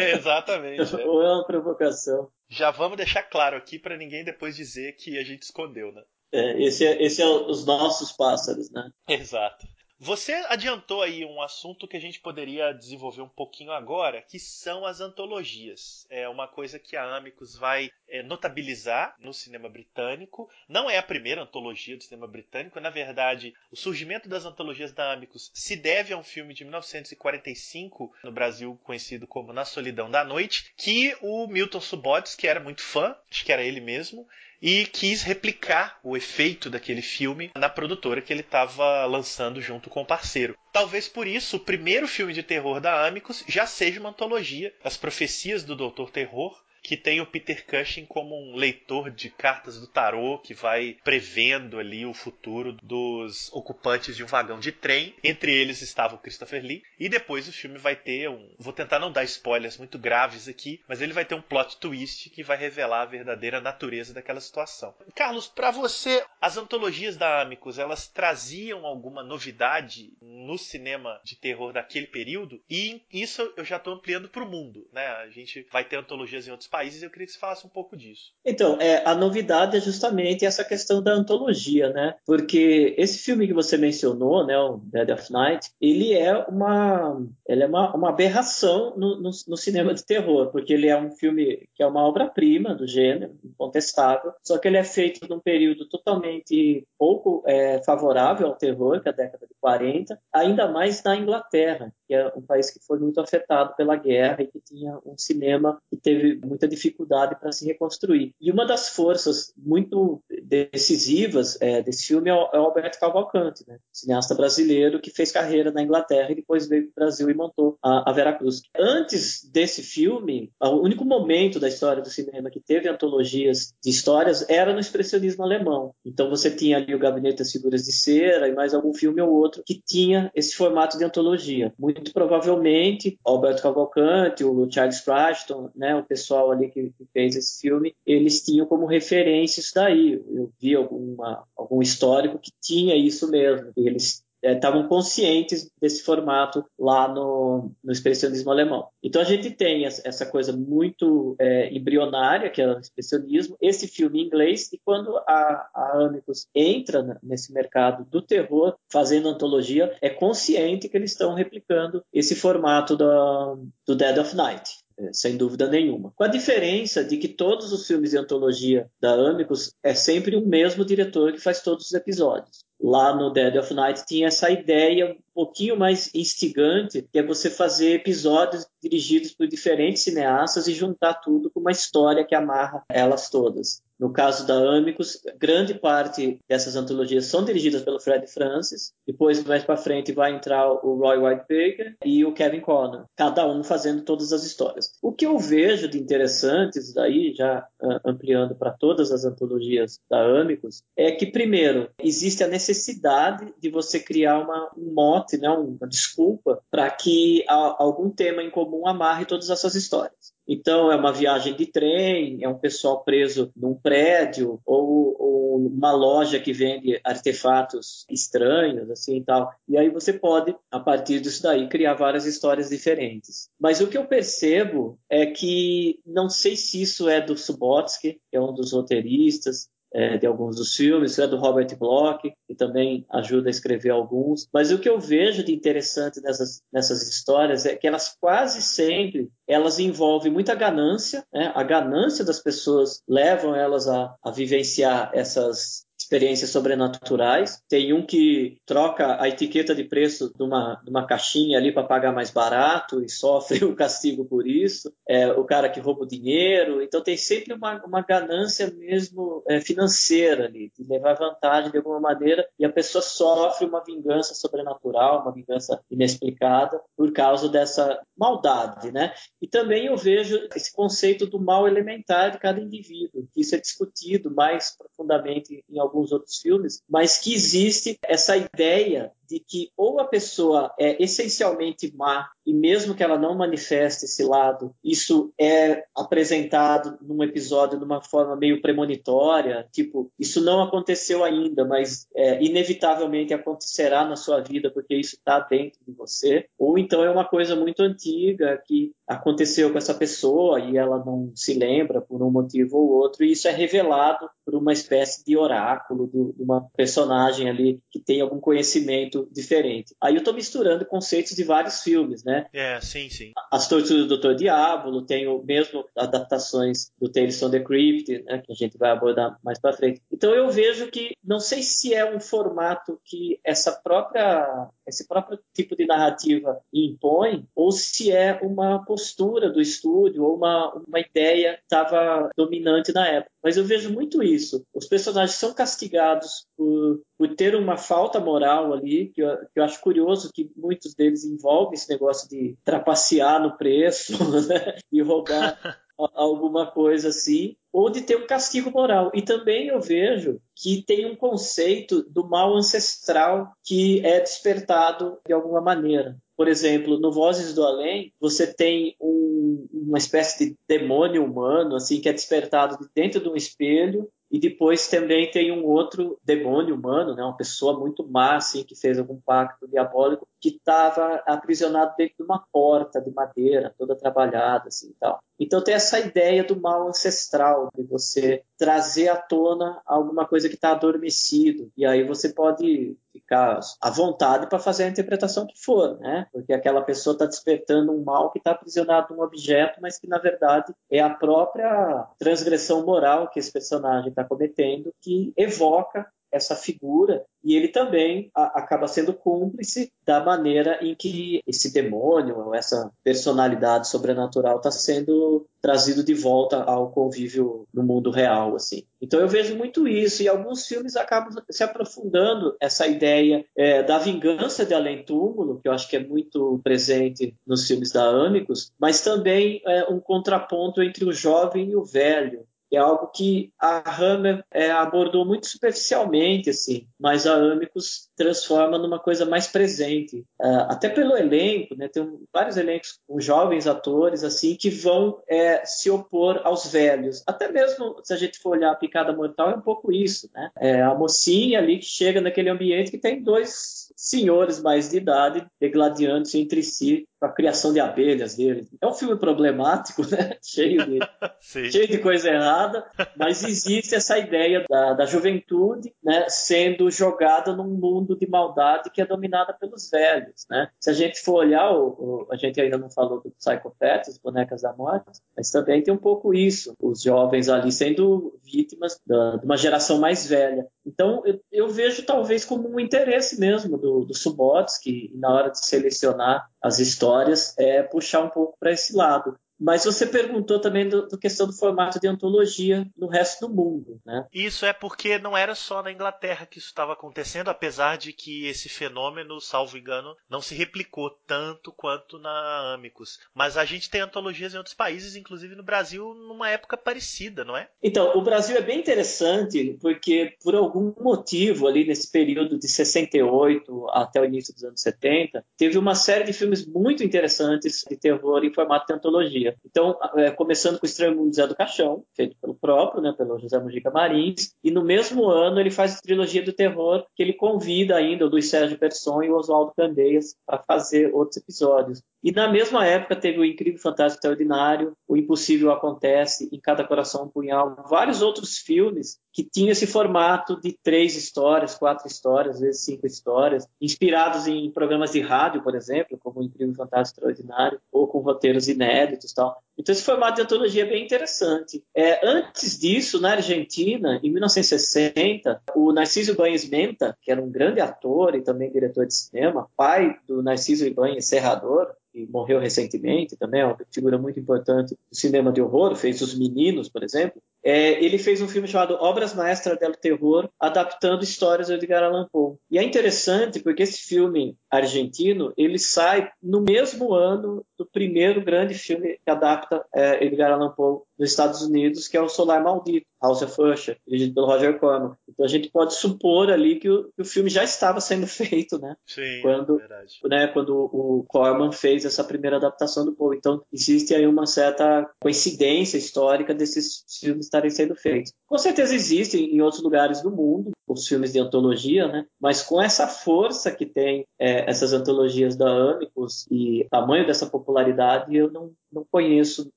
É, exatamente. É. Ou é uma provocação. Já vamos deixar claro aqui para ninguém depois dizer que a gente escondeu, né? É, esse, é, esse é os nossos pássaros, né? Exato. Você adiantou aí um assunto que a gente poderia desenvolver um pouquinho agora, que são as antologias. É uma coisa que a Amicus vai é, notabilizar no cinema britânico. Não é a primeira antologia do cinema britânico, na verdade, o surgimento das antologias da Amicus se deve a um filme de 1945 no Brasil conhecido como Na Solidão da Noite, que o Milton Subotis, que era muito fã, acho que era ele mesmo, e quis replicar o efeito daquele filme na produtora que ele estava lançando junto com o parceiro. Talvez por isso o primeiro filme de terror da Amicus já seja uma antologia, As Profecias do Doutor Terror, que tem o Peter Cushing como um leitor de cartas do tarô que vai prevendo ali o futuro dos ocupantes de um vagão de trem. Entre eles estava o Christopher Lee. E depois o filme vai ter um. Vou tentar não dar spoilers muito graves aqui, mas ele vai ter um plot twist que vai revelar a verdadeira natureza daquela situação. Carlos, para você, as antologias da Amicus elas traziam alguma novidade no cinema de terror daquele período? E isso eu já estou ampliando para o mundo, né? A gente vai ter antologias em outros países. Eu queria que você falasse um pouco disso. Então, é, a novidade é justamente essa questão da antologia, né? Porque esse filme que você mencionou, né, o Dead of Night, ele é uma, ele é uma, uma aberração no, no, no cinema de terror, porque ele é um filme que é uma obra-prima do gênero, incontestável, só que ele é feito num período totalmente pouco é, favorável ao terror, que é a década de 40, ainda mais na Inglaterra, que é um país que foi muito afetado pela guerra e que tinha um cinema que teve muita dificuldade para se reconstruir. E uma das forças muito decisivas é, desse filme é o é Alberto Cavalcante, né? cineasta brasileiro que fez carreira na Inglaterra e depois veio para o Brasil e montou a, a Veracruz. Antes desse filme, o único momento da história do cinema que teve antologias de histórias era no expressionismo alemão. Então você tinha ali o Gabinete das Figuras de Cera e mais algum filme ou outro que tinha esse formato de antologia. Muito provavelmente, Alberto Cavalcante, o Charles Pratchett, né, o pessoal ali que, que, fez esse filme, eles tinham como referência isso daí. Eu vi alguma, algum histórico que tinha isso mesmo. Eles estavam é, conscientes desse formato lá no, no, expressionismo alemão. Então a gente tem essa coisa muito é, embrionária, que é o expressionismo, esse filme em inglês, e quando a, a Amicus entra nesse mercado do terror, fazendo antologia, é consciente que eles estão replicando esse formato do, do Dead of Night. É, sem dúvida nenhuma. Com a diferença de que todos os filmes de antologia da Amicus é sempre o mesmo diretor que faz todos os episódios. Lá no Dead of Night tinha essa ideia um pouquinho mais instigante, que é você fazer episódios dirigidos por diferentes cineastas e juntar tudo com uma história que amarra elas todas. No caso da Amicus, grande parte dessas antologias são dirigidas pelo Fred Francis. Depois, mais para frente, vai entrar o Roy White Baker e o Kevin Conner, cada um fazendo todas as histórias. O que eu vejo de interessante, isso daí, já uh, ampliando para todas as antologias da Amicus, é que, primeiro, existe a necessidade de você criar uma, um mote, né, uma desculpa, para que algum tema em comum amarre todas essas histórias. Então, é uma viagem de trem, é um pessoal preso num prédio, ou, ou, uma loja que vende artefatos estranhos, assim e tal. E aí você pode, a partir disso daí, criar várias histórias diferentes. Mas o que eu percebo é que, não sei se isso é do Subotsky, que é um dos roteiristas, é, de alguns dos filmes, é do Robert Bloch, que também ajuda a escrever alguns. Mas o que eu vejo de interessante nessas, nessas histórias é que elas quase sempre elas envolvem muita ganância, né? a ganância das pessoas levam elas a, a vivenciar essas experiências sobrenaturais. Tem um que troca a etiqueta de preço de uma, de uma caixinha ali para pagar mais barato e sofre o castigo por isso. É, o cara que rouba o dinheiro. Então tem sempre uma, uma ganância mesmo é, financeira ali, de levar vantagem de alguma maneira e a pessoa sofre uma vingança sobrenatural, uma vingança inexplicada por causa dessa maldade, né? E também eu vejo esse conceito do mal elementar de cada indivíduo, que isso é discutido mais profundamente em alguns outros filmes, mas que existe essa ideia de que ou a pessoa é essencialmente má e mesmo que ela não manifeste esse lado, isso é apresentado num episódio de uma forma meio premonitória, tipo, isso não aconteceu ainda, mas é, inevitavelmente acontecerá na sua vida porque isso está dentro de você, ou então é uma coisa muito antiga que aconteceu com essa pessoa e ela não se lembra por um motivo ou outro, e isso é revelado por uma espécie de oráculo de uma personagem ali que tem algum conhecimento diferente. Aí eu estou misturando conceitos de vários filmes, né? É, sim, sim. As Torturas do Dr. Diablo, tem o mesmo adaptações do Tales from the Crypt, né, que a gente vai abordar mais para frente. Então eu vejo que não sei se é um formato que essa própria esse próprio tipo de narrativa impõe ou se é uma postura do estúdio ou uma, uma ideia que estava dominante na época. Mas eu vejo muito isso. Os personagens são castigados por, por ter uma falta moral ali, que eu, que eu acho curioso que muitos deles envolvem esse negócio de trapacear no preço né? e roubar alguma coisa assim, ou de ter um castigo moral. E também eu vejo que tem um conceito do mal ancestral que é despertado de alguma maneira. Por exemplo, no Vozes do Além, você tem um, uma espécie de demônio humano, assim, que é despertado de dentro de um espelho, e depois também tem um outro demônio humano, né, uma pessoa muito má, assim, que fez algum pacto diabólico, que estava aprisionado dentro de uma porta de madeira, toda trabalhada assim tal. Então tem essa ideia do mal ancestral, de você trazer à tona alguma coisa que está adormecido. E aí você pode ficar à vontade para fazer a interpretação que for, né? Porque aquela pessoa está despertando um mal que está aprisionado num objeto, mas que na verdade é a própria transgressão moral que esse personagem está cometendo que evoca essa figura e ele também a, acaba sendo cúmplice da maneira em que esse demônio, essa personalidade sobrenatural está sendo trazido de volta ao convívio no mundo real, assim. Então eu vejo muito isso e alguns filmes acabam se aprofundando essa ideia é, da vingança de além túmulo, que eu acho que é muito presente nos filmes da Amicus, mas também é, um contraponto entre o jovem e o velho é algo que a Hammer é, abordou muito superficialmente, assim, mas a Amicus transforma numa coisa mais presente. Uh, até pelo elenco, né, tem vários elencos com jovens atores assim que vão é, se opor aos velhos. Até mesmo se a gente for olhar a Picada Mortal, é um pouco isso. Né? É a mocinha ali que chega naquele ambiente que tem dois senhores mais de idade degladiando entre si a criação de abelhas dele. É um filme problemático, né? cheio, de, cheio de coisa errada, mas existe essa ideia da, da juventude né? sendo jogada num mundo de maldade que é dominada pelos velhos. Né? Se a gente for olhar, o, o, a gente ainda não falou do Psychopaths, Bonecas da Morte, mas também tem um pouco isso, os jovens ali sendo vítimas da, de uma geração mais velha. Então, eu, eu, vejo talvez como um interesse mesmo do, do Subotsky, na hora de selecionar as histórias, é puxar um pouco para esse lado. Mas você perguntou também do, do, questão do formato de antologia no resto do mundo, né? Isso é porque não era só na Inglaterra que isso estava acontecendo, apesar de que esse fenômeno, salvo engano, não se replicou tanto quanto na Amicus. Mas a gente tem antologias em outros países, inclusive no Brasil, numa época parecida, não é? Então, o Brasil é bem interessante porque por algum motivo ali nesse período de 68 até o início dos anos 70, teve uma série de filmes muito interessantes de terror em formato de antologia. Então, é, começando com o Estranho Mundo Zé do Caixão, feito pelo próprio, né, pelo José Mujica Marins, e no mesmo ano ele faz a trilogia do terror, que ele convida ainda o Luiz Sérgio Persson e o Oswaldo Candeias para fazer outros episódios. E na mesma época teve o Incrível Fantástico Extraordinário, O Impossível Acontece, Em Cada Coração um Punhal, vários outros filmes que tinham esse formato de três histórias, quatro histórias, às vezes cinco histórias, inspirados em programas de rádio, por exemplo, como O Incrível Fantástico Extraordinário, ou com roteiros inéditos tal. Então esse formato de antologia é bem interessante. É, antes disso, na Argentina, em 1960, o Narciso Banhes Menta, que era um grande ator e também diretor de cinema, pai do Narciso Ibanez Serrador, que morreu recentemente também, é uma figura muito importante do cinema de horror, fez Os Meninos, por exemplo, é, ele fez um filme chamado Obras Maestras del Terror, adaptando histórias de Edgar Allan Poe. E é interessante porque esse filme argentino, ele sai no mesmo ano do primeiro grande filme que adapta é, Edgar Allan Poe nos Estados Unidos, que é o Solar Maldito, House of Usher, dirigido pelo Roger Corman. Então a gente pode supor ali que o, que o filme já estava sendo feito, né? Sim, quando, verdade. Né, quando o Corman fez essa primeira adaptação do Poe. Então existe aí uma certa coincidência histórica desses filmes estarem sendo feitos. Com certeza existem em outros lugares do mundo os filmes de antologia, né? Mas com essa força que tem é, essas antologias da Amicus e tamanho dessa popularidade, eu não, não conheço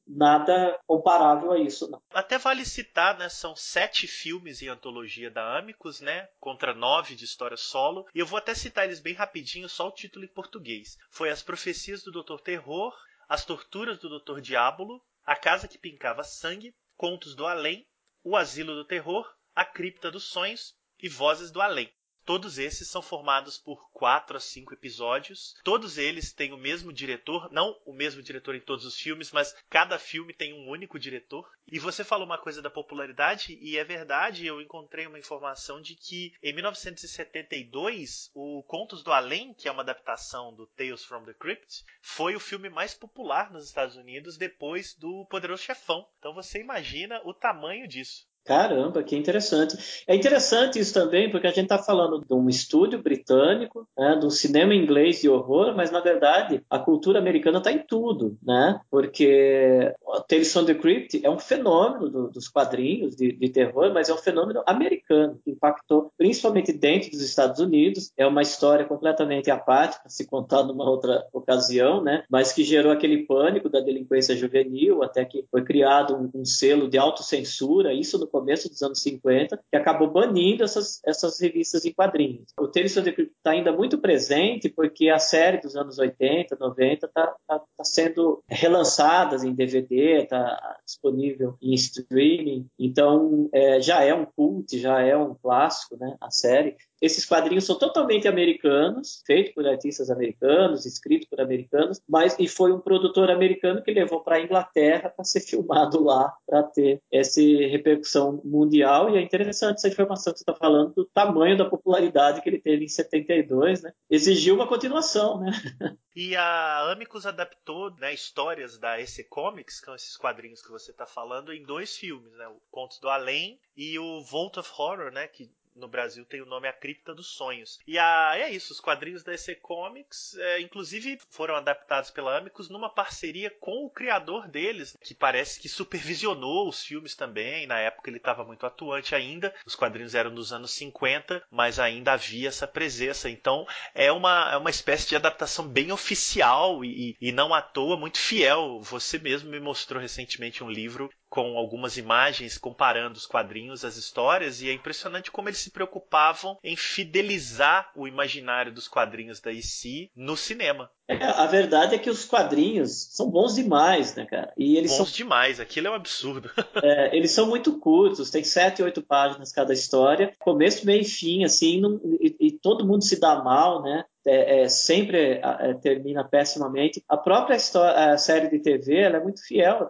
nada comparável a isso, não. Até vale citar, né? São sete filmes em antologia da Amicus, né? Contra nove de história solo. E eu vou até citar eles bem rapidinho, só o título em português. Foi As Profecias do Dr. Terror, As Torturas do Dr. Diabolo, A Casa que Pincava Sangue, Contos do Além, O Asilo do Terror, A Cripta dos Sonhos e Vozes do Além. Todos esses são formados por quatro a cinco episódios. Todos eles têm o mesmo diretor, não o mesmo diretor em todos os filmes, mas cada filme tem um único diretor. E você falou uma coisa da popularidade, e é verdade, eu encontrei uma informação de que em 1972, o Contos do Além, que é uma adaptação do Tales from the Crypt, foi o filme mais popular nos Estados Unidos depois do Poderoso Chefão. Então você imagina o tamanho disso. Caramba, que interessante. É interessante isso também, porque a gente está falando de um estúdio britânico, né, de um cinema inglês de horror, mas na verdade a cultura americana está em tudo, né? Porque Tales from the Crypt é um fenômeno do, dos quadrinhos de, de, terror, mas é um fenômeno americano que impactou principalmente dentro dos Estados Unidos. É uma história completamente apática, se contar numa outra ocasião, né? Mas que gerou aquele pânico da delinquência juvenil, até que foi criado um, um selo de autocensura, isso no começo dos anos 50, que acabou banindo essas, essas revistas em quadrinhos. O Tales of the Crypt está ainda muito presente porque a série dos anos 80, 90 está tá, tá sendo relançada em DVD, está disponível em streaming, então é, já é um cult, já é um clássico, né, a série. Esses quadrinhos são totalmente americanos, feitos por artistas americanos, escritos por americanos, mas e foi um produtor americano que levou para a Inglaterra para ser filmado lá, para ter essa repercussão mundial. E é interessante essa informação que você está falando do tamanho da popularidade que ele teve em 72, né? Exigiu uma continuação, né? E a Amicus adaptou né, histórias da EC Comics, que são esses quadrinhos que você está falando, em dois filmes, né? O Contos do Além e o Vault of Horror, né? Que no Brasil tem o nome A Cripta dos Sonhos. E a, é isso, os quadrinhos da EC Comics, é, inclusive, foram adaptados pela Amicus numa parceria com o criador deles, que parece que supervisionou os filmes também. Na época ele estava muito atuante ainda. Os quadrinhos eram dos anos 50, mas ainda havia essa presença. Então é uma, é uma espécie de adaptação bem oficial e, e não à toa muito fiel. Você mesmo me mostrou recentemente um livro com algumas imagens comparando os quadrinhos, as histórias, e é impressionante como eles se preocupavam em fidelizar o imaginário dos quadrinhos da IC no cinema. É, a verdade é que os quadrinhos são bons demais, né, cara? E eles bons são demais, aquilo é um absurdo. é, eles são muito curtos, tem sete, oito páginas cada história, começo, meio e fim, assim, não, e, e, todo mundo se dá mal, né? É, é, sempre é, termina pessimamente. A própria história, a série de TV ela é muito fiel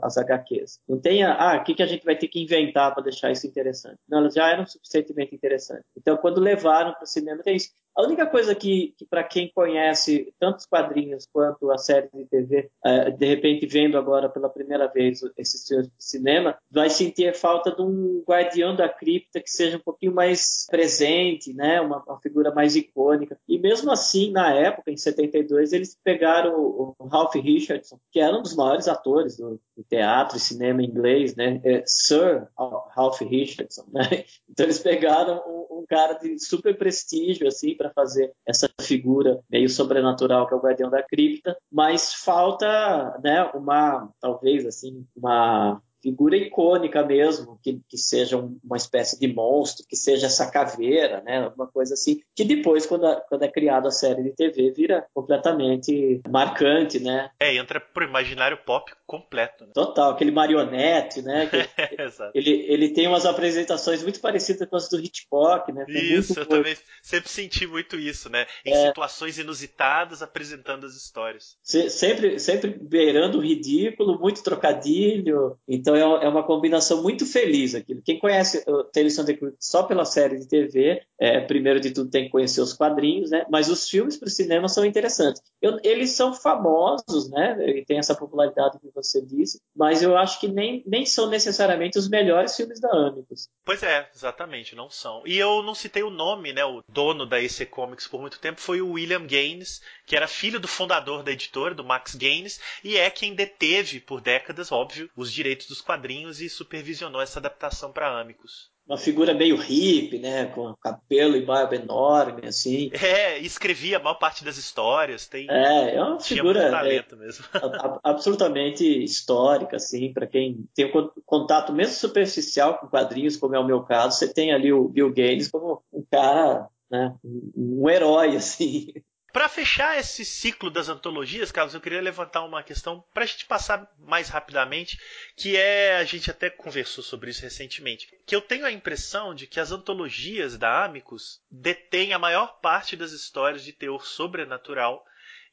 às HQs. Não tem a, ah, o que, que a gente vai ter que inventar para deixar isso interessante. Não, elas já eram suficientemente interessantes. Então, quando levaram para o cinema, tem isso. A única coisa que, que para quem conhece tanto os quadrinhos quanto a série de TV, é, de repente vendo agora pela primeira vez esses filmes de cinema, vai sentir falta de um guardião da cripta que seja um pouquinho mais presente, né? uma, uma figura mais icônica. E mesmo assim, na época, em 72, eles pegaram o, o Ralph Richardson, que era um dos maiores atores do, do teatro e cinema inglês, né? É Sir Ralph Richardson. Né? Então eles pegaram um, um cara de super prestígio assim para fazer essa figura meio sobrenatural que é o guardião da cripta, mas falta, né, uma talvez assim, uma figura icônica mesmo, que, que seja uma espécie de monstro, que seja essa caveira, né? Alguma coisa assim, que depois, quando, a, quando é criada a série de TV, vira completamente marcante, né? É, entra pro imaginário pop completo. Né? Total, aquele marionete, né? ele, ele tem umas apresentações muito parecidas com as do Hitchcock, né? isso, eu também sempre senti muito isso, né? Em é... situações inusitadas, apresentando as histórias. Se, sempre, sempre beirando o ridículo, muito trocadilho, então é, é uma combinação muito feliz aquilo. Quem conhece o Tales of the Crypt só pela série de TV, é, primeiro de tudo tem que conhecer os quadrinhos, né? Mas os filmes para o cinema são interessantes. Eu, eles são famosos, né? E tem essa popularidade que você disse, mas eu acho que nem, nem são necessariamente os melhores filmes da Amicus. Pois é, exatamente, não são. E eu não citei o nome, né? O dono da EC Comics por muito tempo foi o William Gaines, que era filho do fundador da editora, do Max Gaines, e é quem deteve por décadas, óbvio, os direitos dos quadrinhos e supervisionou essa adaptação para Amicus uma figura meio hippie, né? Com cabelo e barba enorme, assim. É, escrevia a maior parte das histórias. Tem, é, é uma figura é, absolutamente histórica, assim, para quem tem um contato mesmo superficial com quadrinhos, como é o meu caso, você tem ali o Bill Gates como um cara, né? Um herói, assim. Para fechar esse ciclo das antologias, Carlos, eu queria levantar uma questão para a gente passar mais rapidamente, que é a gente até conversou sobre isso recentemente, que eu tenho a impressão de que as antologias da Amicus detêm a maior parte das histórias de teor sobrenatural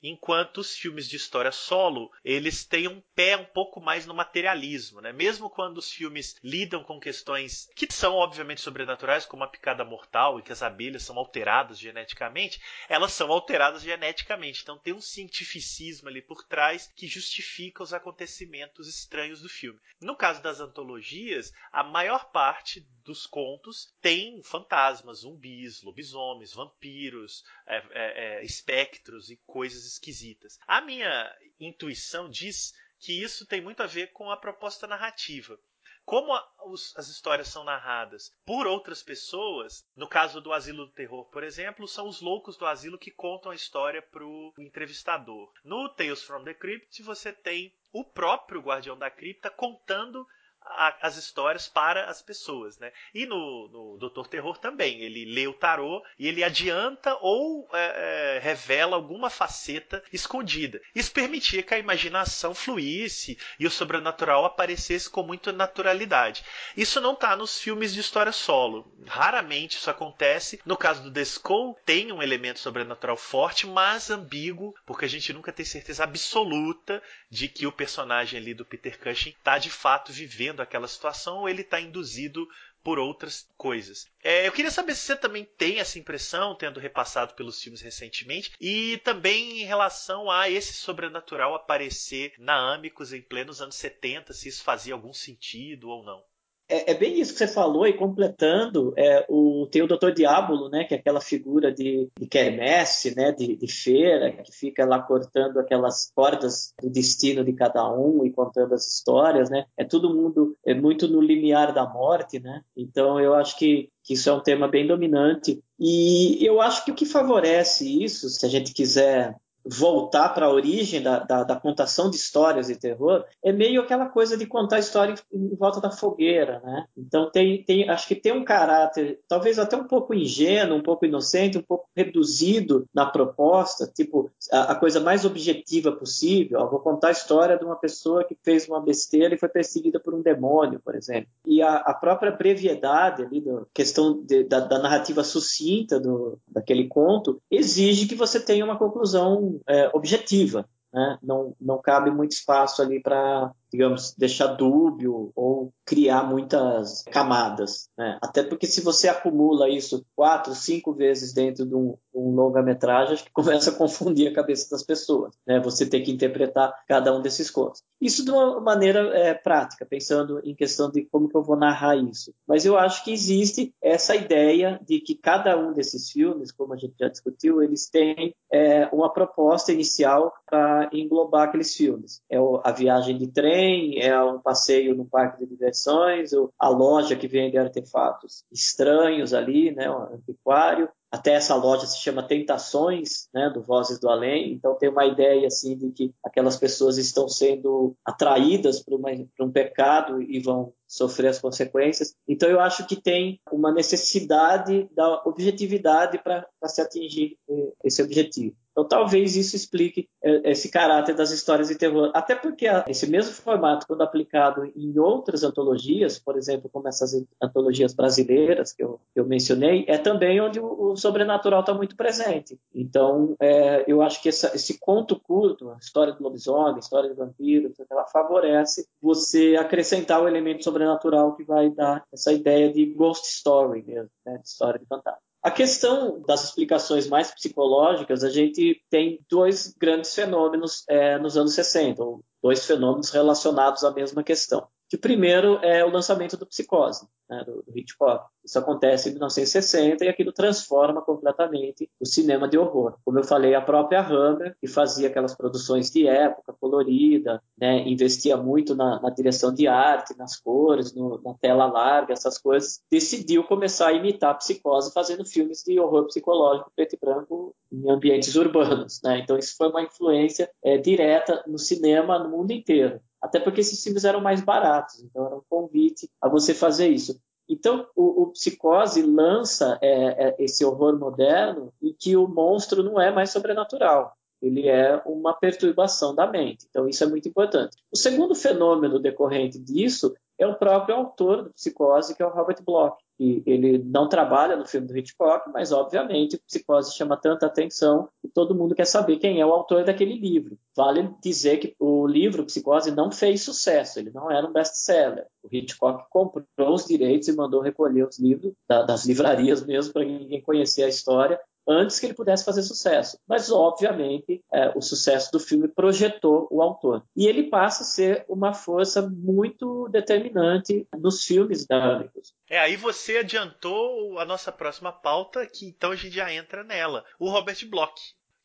enquanto os filmes de história solo, eles têm um pé um pouco mais no materialismo, né? Mesmo quando os filmes lidam com questões que são obviamente sobrenaturais, como a picada mortal e que as abelhas são alteradas geneticamente, elas são alteradas geneticamente. Então tem um cientificismo ali por trás que justifica os acontecimentos estranhos do filme. No caso das antologias, a maior parte dos contos tem fantasmas, zumbis, lobisomens, vampiros, é, é, é, espectros e coisas esquisitas. A minha intuição diz que isso tem muito a ver com a proposta narrativa. Como a, os, as histórias são narradas por outras pessoas, no caso do Asilo do Terror, por exemplo, são os loucos do asilo que contam a história para o entrevistador. No Tales from the Crypt, você tem o próprio Guardião da Cripta contando a, as histórias para as pessoas, né? E no, no Doutor Terror também, ele lê o tarô e ele adianta ou é, é, revela alguma faceta escondida. Isso permitia que a imaginação fluísse e o sobrenatural aparecesse com muita naturalidade. Isso não está nos filmes de história solo. Raramente isso acontece. No caso do Skull, tem um elemento sobrenatural forte, mas ambíguo, porque a gente nunca tem certeza absoluta de que o personagem ali do Peter Cushing está de fato vivendo vivendo aquela situação ou ele está induzido por outras coisas. É, eu queria saber se você também tem essa impressão, tendo repassado pelos filmes recentemente, e também em relação a esse sobrenatural aparecer na Amicus em plenos anos 70, se isso fazia algum sentido ou não é, é, bem isso que você falou, e completando, é, o, tem o Doutor Diabolo, né, que é aquela figura de, de quermesse, né, de, de, feira, que fica lá cortando aquelas cordas do destino de cada um e contando as histórias, né, é todo mundo é muito no limiar da morte, né, então eu acho que, que isso é um tema bem dominante, e eu acho que o que favorece isso, se a gente quiser voltar para a origem da, da, da, contação de histórias de terror é meio aquela coisa de contar história em, volta da fogueira, né? Então tem, tem, acho que tem um caráter talvez até um pouco ingênuo, um pouco inocente, um pouco reduzido na proposta, tipo a, a coisa mais objetiva possível. Ó, vou contar a história de uma pessoa que fez uma besteira e foi perseguida por um demônio, por exemplo. E a, a própria brevidade ali, da questão de, da, da narrativa sucinta do, daquele conto exige que você tenha uma conclusão é, objetiva. Né? Não, não cabe muito espaço ali para digamos, deixar dúbio ou criar muitas camadas. Né? Até porque se você acumula isso quatro, cinco vezes dentro de um, um longa-metragem, acho que começa a confundir a cabeça das pessoas. Né? Você tem que interpretar cada um desses contos. Isso de uma maneira é, prática, pensando em questão de como que eu vou narrar isso. Mas eu acho que existe essa ideia de que cada um desses filmes, como a gente já discutiu, eles têm é, uma proposta inicial para englobar aqueles filmes. É a viagem de trem, é um passeio no parque de diversões, a loja que vende artefatos estranhos ali, né, um antiquário. Até essa loja se chama Tentações, né, do Vozes do Além. Então tem uma ideia assim de que aquelas pessoas estão sendo atraídas por, uma, por um pecado e vão sofrer as consequências. Então eu acho que tem uma necessidade da objetividade para se atingir eh, esse objetivo. Então, talvez isso explique é, esse caráter das histórias de terror. Até porque esse mesmo formato, quando aplicado em outras antologias, por exemplo, como essas antologias brasileiras que eu, eu mencionei, é também onde o, o sobrenatural está muito presente. Então, é, eu acho que essa, esse conto curto, a história do lobisomem, a história do vampiro, ela favorece você acrescentar o elemento sobrenatural que vai dar essa ideia de ghost story mesmo, né, de história de fantasma. A questão das explicações mais psicológicas, a gente tem dois grandes fenômenos é, nos anos 60, dois fenômenos relacionados à mesma questão. O primeiro é o lançamento do Psicose, né, do, do Hitchcock. Isso acontece em 1960 e aquilo transforma completamente o cinema de horror. Como eu falei, a própria Hammer, que fazia aquelas produções de época, colorida, né, investia muito na, na, direção de arte, nas cores, no, na tela larga, essas coisas, decidiu começar a imitar a psicose fazendo filmes de horror psicológico preto e branco em ambientes urbanos. Né? Então isso foi uma influência é, direta no cinema no mundo inteiro até porque esses filmes eram mais baratos, então era um convite a você fazer isso. Então, o, o Psicose lança é, é, esse horror moderno em que o monstro não é mais sobrenatural, ele é uma perturbação da mente. Então, isso é muito importante. O segundo fenômeno decorrente disso é o próprio autor do Psicose, que é o Robert Bloch. E ele não trabalha no filme do Hitchcock, mas obviamente Psicose chama tanta atenção que todo mundo quer saber quem é o autor daquele livro. Vale dizer que o livro Psicose não fez sucesso, ele não era um best-seller. O Hitchcock comprou os direitos e mandou recolher os livros das livrarias mesmo para ninguém conhecer a história antes que ele pudesse fazer sucesso. Mas, obviamente, é, o sucesso do filme projetou o autor. E ele passa a ser uma força muito determinante nos filmes da É, aí você adiantou a nossa próxima pauta, que então a gente já entra nela. O Robert Bloch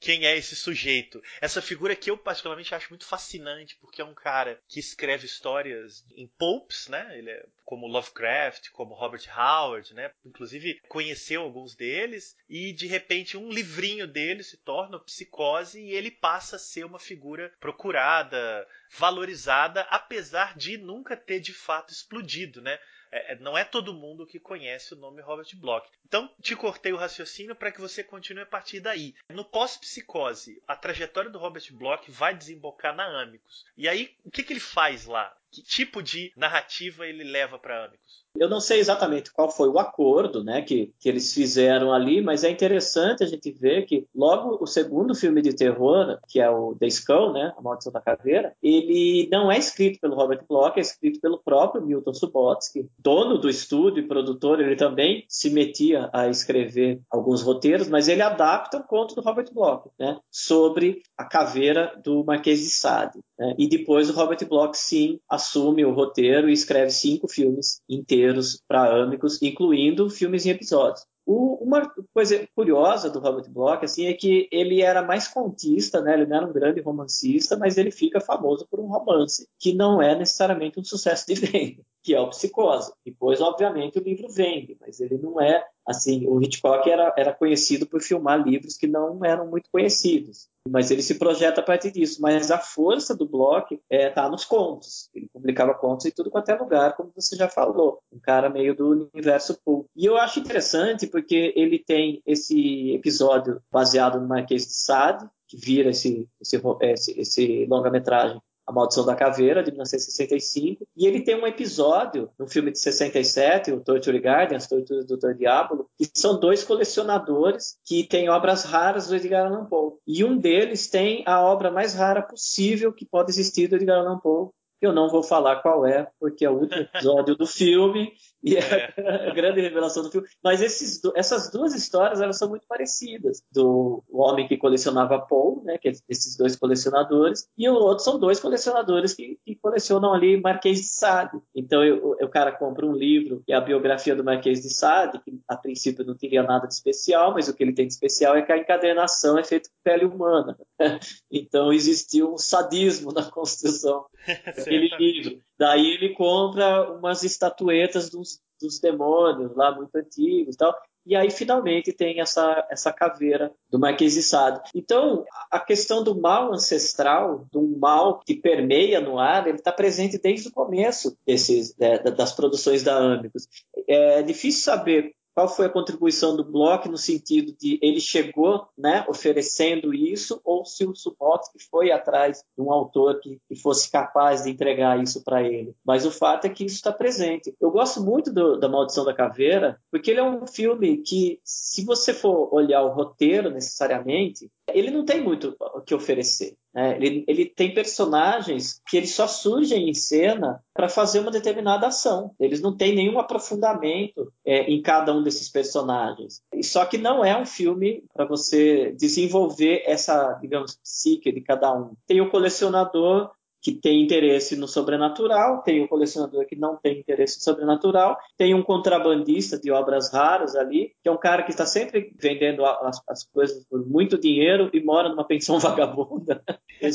quem é esse sujeito. Essa figura que eu particularmente acho muito fascinante, porque é um cara que escreve histórias em pulps, né? Ele é como Lovecraft, como Robert Howard, né? Inclusive conheceu alguns deles e de repente um livrinho dele se torna Psicose e ele passa a ser uma figura procurada, valorizada, apesar de nunca ter de fato explodido, né? É, é, não é todo mundo que conhece o nome Robert Bloch. Então, te cortei o raciocínio para que você continue a partir daí. No pós-psicose, a trajetória do Robert Bloch vai desembocar na Amicus. E aí, o que, que ele faz lá? Que tipo de narrativa ele leva para Amicus? Eu não sei exatamente qual foi o acordo né, que, que eles fizeram ali, mas é interessante a gente ver que logo o segundo filme de terror, que é o The Skull, né, A Maldição da Caveira, ele não é escrito pelo Robert Bloch, é escrito pelo próprio Milton Subotsky, dono do estúdio e produtor, ele também se metia a escrever alguns roteiros, mas ele adapta um conto do Robert Bloch, né, sobre a caveira do Marquês de Sade. Né, e depois o Robert Bloch, sim, assume o roteiro e escreve cinco filmes inteiros roteiros para Amicus, incluindo filmes em episódios. O, uma coisa curiosa do Robert Bloch assim, é que ele era mais contista, né? ele não era um grande romancista, mas ele fica famoso por um romance que não é necessariamente um sucesso de venda, que é o Psicose. Depois, obviamente, o livro vende, mas ele não é assim. O Hitchcock era, era conhecido por filmar livros que não eram muito conhecidos mas ele se projeta a partir disso. Mas a força do Bloch está é, tá nos contos. Ele publicava contos em tudo quanto é lugar, como você já falou. Um cara meio do universo pulp. E eu acho interessante porque ele tem esse episódio baseado no Marquês de Sade, que vira esse, esse, esse, esse longa-metragem a Maldição da Caveira, de 1965. E ele tem um episódio no filme de 67, o Torture Garden, As Torturas do Dr. Diablo, que são dois colecionadores que têm obras raras do Edgar Allan Poe. E um deles tem a obra mais rara possível que pode existir do Edgar Allan Poe, eu não vou falar qual é, porque é o último episódio do filme e é, é. a grande revelação do filme. Mas esses, essas duas histórias elas são muito parecidas. Do homem que colecionava Paul, né, que é esses dois colecionadores, e o outro são dois colecionadores que, que colecionam ali Marquês de Sade. Então eu, o cara compra um livro que é a biografia do Marquês de Sade, que a princípio não teria nada de especial, mas o que ele tem de especial é que a encadernação é feita com pele humana. então existiu um sadismo na construção aquele livro. Daí ele compra umas estatuetas dos, dos demônios lá muito antigos e tal. E aí finalmente tem essa, essa caveira do Marquês de Sade. Então, a questão do mal ancestral, do mal que permeia no ar, ele está presente desde o começo desses, é, das produções da Amicus. É difícil saber qual foi a contribuição do Bloch no sentido de ele chegou né, oferecendo isso ou se o Subotsky foi atrás de um autor que, que fosse capaz de entregar isso para ele. Mas o fato é que isso está presente. Eu gosto muito do, da Maldição da Caveira porque ele é um filme que, se você for olhar o roteiro necessariamente, ele não tem muito o que oferecer. Né? Ele, ele, tem personagens que eles só surgem em cena para fazer uma determinada ação. Eles não têm nenhum aprofundamento é, em cada um desses personagens. Só que não é um filme para você desenvolver essa, digamos, psique de cada um. Tem o colecionador que tem interesse no sobrenatural, tem um colecionador que não tem interesse no sobrenatural, tem um contrabandista de obras raras ali, que é um cara que está sempre vendendo as, as coisas por muito dinheiro e mora numa pensão vagabunda.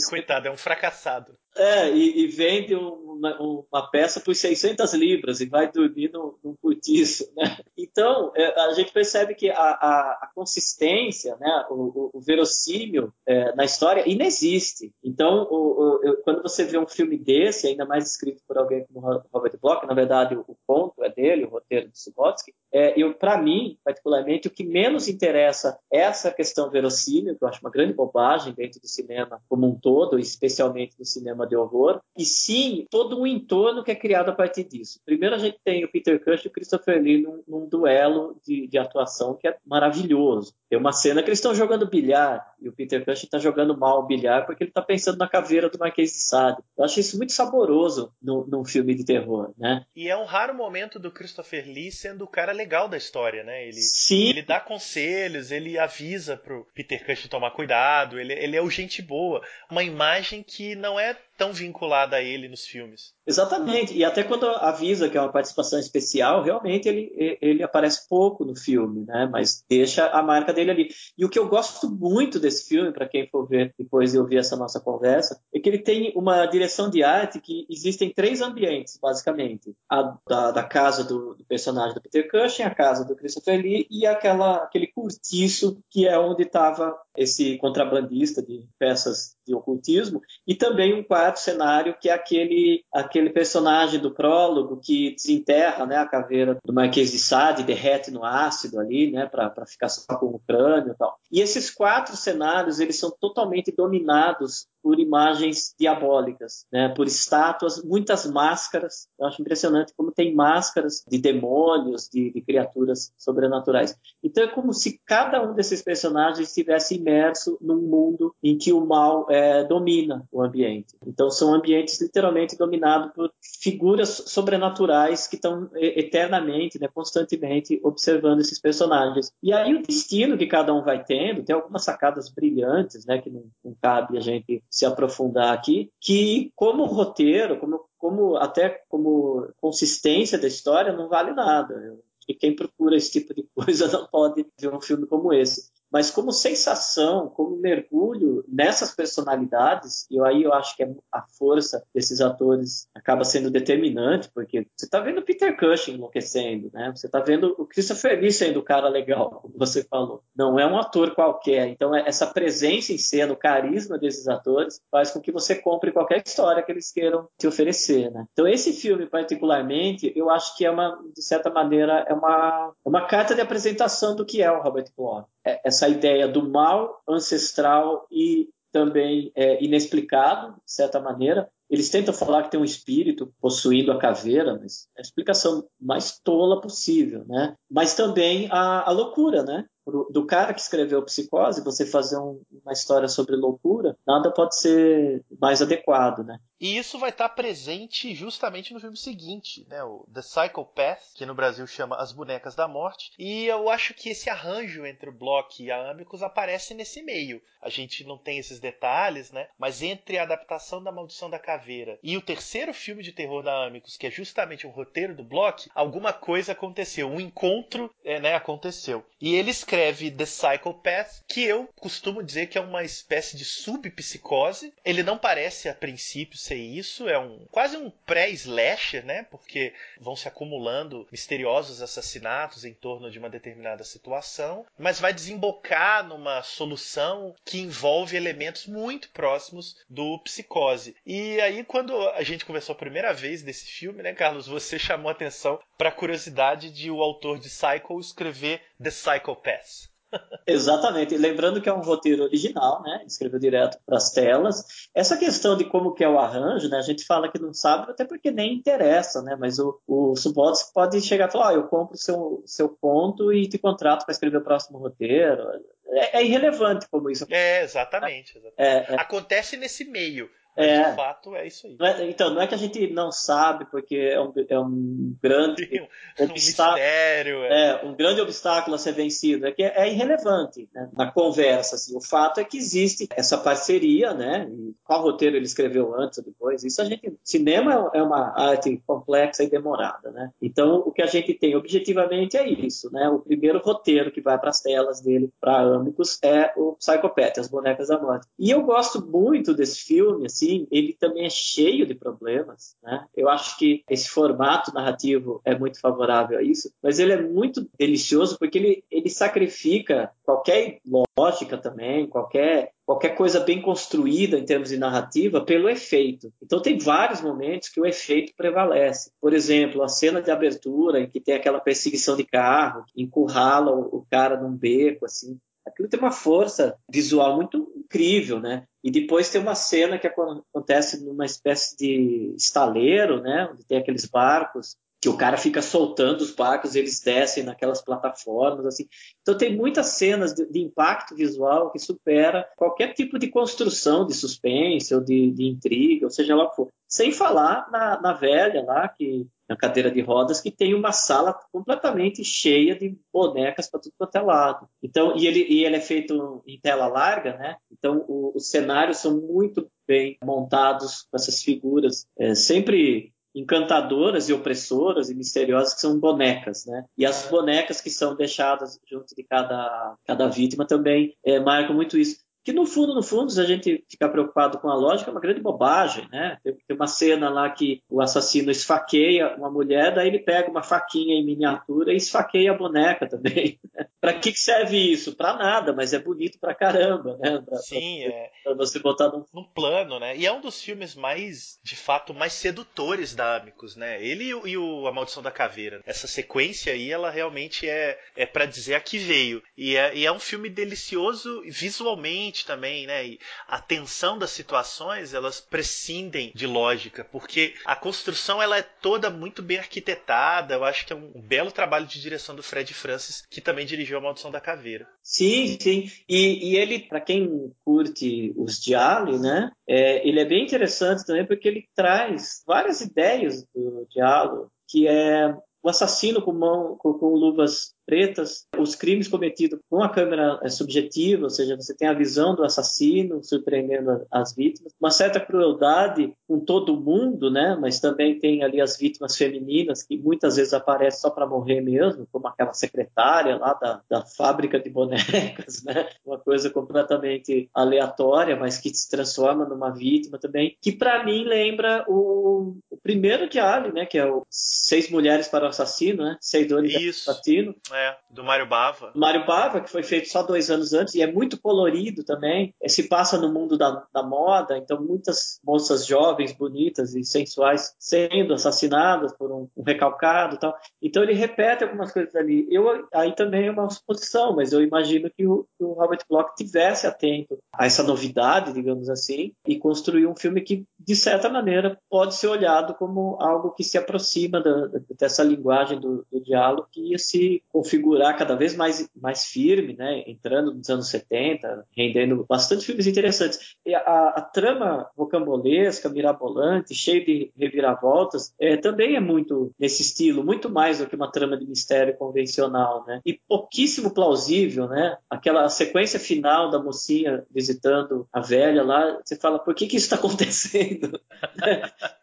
Coitado, é um fracassado. É, e, e vende uma, uma, peça por 600 libras e vai dormir num, num cortiço, né? Então, é, a gente percebe que a, a, a consistência, né, o, o, o verossímil é, na história inexiste. Então, o, quando você vê um filme desse, ainda mais escrito por alguém como Robert Bloch, na verdade o, ponto é dele, o roteiro de Subotsky, é, para mim, particularmente, o que menos interessa é essa questão verossímil, que eu acho uma grande bobagem dentro do cinema como um todo, especialmente do cinema de horror, e sim todo um entorno que é criado a partir disso. Primeiro a gente tem o Peter Cush e o Christopher Lee num, num duelo de, de, atuação que é maravilhoso. Tem uma cena que eles estão jogando bilhar e o Peter Cush está jogando mal o bilhar porque ele está pensando na caveira do Marquês de Sade. Eu acho isso muito saboroso no, num filme de terror, né? E é um raro momento do Christopher Lee sendo o cara legal da história, né? Ele, Sim. ele dá conselhos, ele avisa pro Peter Cush tomar cuidado, ele, ele é o gente boa. Uma imagem que não é tão vinculada a ele nos filmes. Exatamente. E até quando avisa que é uma participação especial, realmente ele, ele aparece pouco no filme, né? Mas deixa a marca dele ali. E o que eu gosto muito desse filme, para quem for ver depois de ouvir essa nossa conversa, é que ele tem uma direção de arte que existem três ambientes, basicamente. A da, da casa do, do, personagem do Peter Cushing, a casa do Christopher Lee e aquela, aquele cortiço que é onde estava esse contrabandista de peças de ocultismo, e também um quarto cenário que é aquele, aquele personagem do prólogo que desenterra né, a caveira do Marquês de Sade, derrete no ácido ali, né, para ficar só com o crânio e tal. E esses quatro cenários, eles são totalmente dominados por imagens diabólicas, né, por estátuas, muitas máscaras. Eu acho impressionante como tem máscaras de demônios, de, de criaturas sobrenaturais. Então é como se cada um desses personagens estivesse imerso num mundo em que o mal é, domina o ambiente. Então são ambientes literalmente dominados por figuras sobrenaturais que estão eternamente, né, constantemente observando esses personagens. E aí o destino que cada um vai tendo, tem algumas sacadas brilhantes, né, que não, não cabe a gente se aprofundar aqui, que como roteiro, como, como até como consistência da história, não vale nada. E quem procura esse tipo de coisa não pode ver um filme como esse mas como sensação, como mergulho nessas personalidades, e aí eu acho que é a força desses atores acaba sendo determinante, porque você está vendo Peter Cushing enlouquecendo, né? Você está vendo o Christopher Lee sendo o cara legal, como você falou. Não é um ator qualquer. Então, é essa presença em cena, o carisma desses atores, faz com que você compre qualquer história que eles queiram te oferecer, né? Então, esse filme, particularmente, eu acho que é uma, de certa maneira, é uma, é uma carta de apresentação do que é o Robert Bloch. É, essa ideia do mal ancestral e também é, inexplicado, de certa maneira. Eles tentam falar que tem um espírito possuindo a caveira, mas é a explicação mais tola possível, né? Mas também a, a loucura, né? Do cara que escreveu Psicose, você fazer um, uma história sobre loucura, nada pode ser mais adequado, né? E isso vai estar presente justamente no filme seguinte, né? O The Psychopath, que no Brasil chama As Bonecas da Morte. E eu acho que esse arranjo entre o Block e a Amicus aparece nesse meio. A gente não tem esses detalhes, né? Mas entre a adaptação da Maldição da Caveira e o terceiro filme de terror da Amicus, que é justamente um roteiro do Block, alguma coisa aconteceu. Um encontro é, né, aconteceu. E ele escreve The Psychopath, que eu costumo dizer que é uma espécie de subpsicose. Ele não parece a princípio ser isso, é um quase um pré-slasher, né? Porque vão se acumulando misteriosos assassinatos em torno de uma determinada situação, mas vai desembocar numa solução que envolve elementos muito próximos do psicose. E aí quando a gente conversou a primeira vez desse filme, né, Carlos, você chamou atenção para a curiosidade de o autor de Psycho escrever The Psychopath. Exatamente. Lembrando que é um roteiro original, né? Escreveu direto para as telas. Essa questão de como que é o arranjo, né? A gente fala que não sabe, até porque nem interessa, né? Mas o, o Subotsky pode chegar e falar, oh, eu compro o seu, seu ponto e te contrato para escrever o próximo roteiro. É, é, irrelevante como isso. É, exatamente. exatamente. É, é. Acontece nesse meio. Mas é, de fato é isso aí. Não é, então, não é que a gente não sabe, porque é um, é um grande um obstáculo. Mistério, é. é. um grande obstáculo a ser vencido. É que é, irrelevante né, na conversa. Assim. O fato é que existe essa parceria, né? E qual roteiro ele escreveu antes ou depois. Isso a gente. Cinema é uma arte complexa e demorada, né? Então, o que a gente tem objetivamente é isso, né? O primeiro roteiro que vai para as telas dele, para Amicus, é o Psychopath, As Bonecas da Morte. E eu gosto muito desse filme, assim, assim, ele também é cheio de problemas. Né? Eu acho que esse formato narrativo é muito favorável a isso, mas ele é muito delicioso porque ele, ele sacrifica qualquer lógica também, qualquer qualquer coisa bem construída em termos de narrativa pelo efeito. Então tem vários momentos que o efeito prevalece. Por exemplo, a cena de abertura em que tem aquela perseguição de carro, encurrala o cara num beco assim aquilo tem uma força visual muito incrível, né? E depois tem uma cena que acontece numa espécie de estaleiro, né? Onde tem aqueles barcos que o cara fica soltando os barcos, eles descem naquelas plataformas, assim. Então tem muitas cenas de, de impacto visual que supera qualquer tipo de construção de suspense ou de, de intriga, ou seja lá for. Sem falar na, na velha lá, que na cadeira de rodas, que tem uma sala completamente cheia de bonecas para tudo quanto é lado. Então, e ele, e ele é feito em tela larga, né? Então, o, os cenários são muito bem montados com essas figuras, é, sempre encantadoras e opressoras e misteriosas que são bonecas, né? E as bonecas que são deixadas junto de cada, cada vítima também é, marcam muito isso que no fundo, no fundo, se a gente ficar preocupado com a lógica, é uma grande bobagem, né? Tem, uma cena lá que o assassino esfaqueia uma mulher, daí ele pega uma faquinha em miniatura e esfaqueia a boneca também. para que serve isso? Para nada, mas é bonito pra caramba, né? Pra, Sim, pra, é. Pra você botar num... num plano, né? E é um dos filmes mais, de fato, mais sedutores da Amicus, né? Ele e o, e o A Maldição da Caveira. Essa sequência aí, ela realmente é, é para dizer a que veio. E é, e é um filme delicioso visualmente também, né? E a tensão das situações, elas prescindem de lógica, porque a construção ela é toda muito bem arquitetada. Eu acho que é um belo trabalho de direção do Fred Francis, que também dirigiu A Maldição da Caveira. Sim, sim. E, e ele, para quem curte os Dialli, né? É, ele é bem interessante também porque ele traz várias ideias do diálogo, que é o assassino com, mão, com, com luvas pretas, os crimes cometidos com a câmera é, subjetiva, ou seja, você tem a visão do assassino surpreendendo as vítimas, uma certa crueldade com todo mundo, né? Mas também tem ali as vítimas femininas que muitas vezes aparecem só para morrer mesmo, como aquela secretária lá da, da fábrica de bonecas, né? Uma coisa completamente aleatória, mas que se transforma numa vítima também, que para mim lembra o, o primeiro Ali, né? Que é o Seis Mulheres para o Assassino, né? Seis Dores Assassino. É, do Mário Bava. Mário Bava, que foi feito só dois anos antes, e é muito colorido também. É, se passa no mundo da, da moda, então muitas moças jovens, bonitas e sensuais sendo assassinadas por um, um recalcado tal. Então ele repete algumas coisas ali. Eu, aí também é uma suposição, mas eu imagino que o, que o Robert Bloch tivesse atento a essa novidade, digamos assim, e construiu um filme que, de certa maneira, pode ser olhado como algo que se aproxima da, dessa linguagem do, do diálogo que ia se configurar cada vez mais, mais firme, né? entrando nos anos 70, rendendo bastante filmes interessantes. E a, a trama rocambolesca, mirabolante, cheia de reviravoltas, é, também é muito nesse estilo, muito mais do que uma trama de mistério convencional. Né? E pouquíssimo plausível, né? aquela sequência final da mocinha visitando a velha lá, você fala, por que, que isso está acontecendo?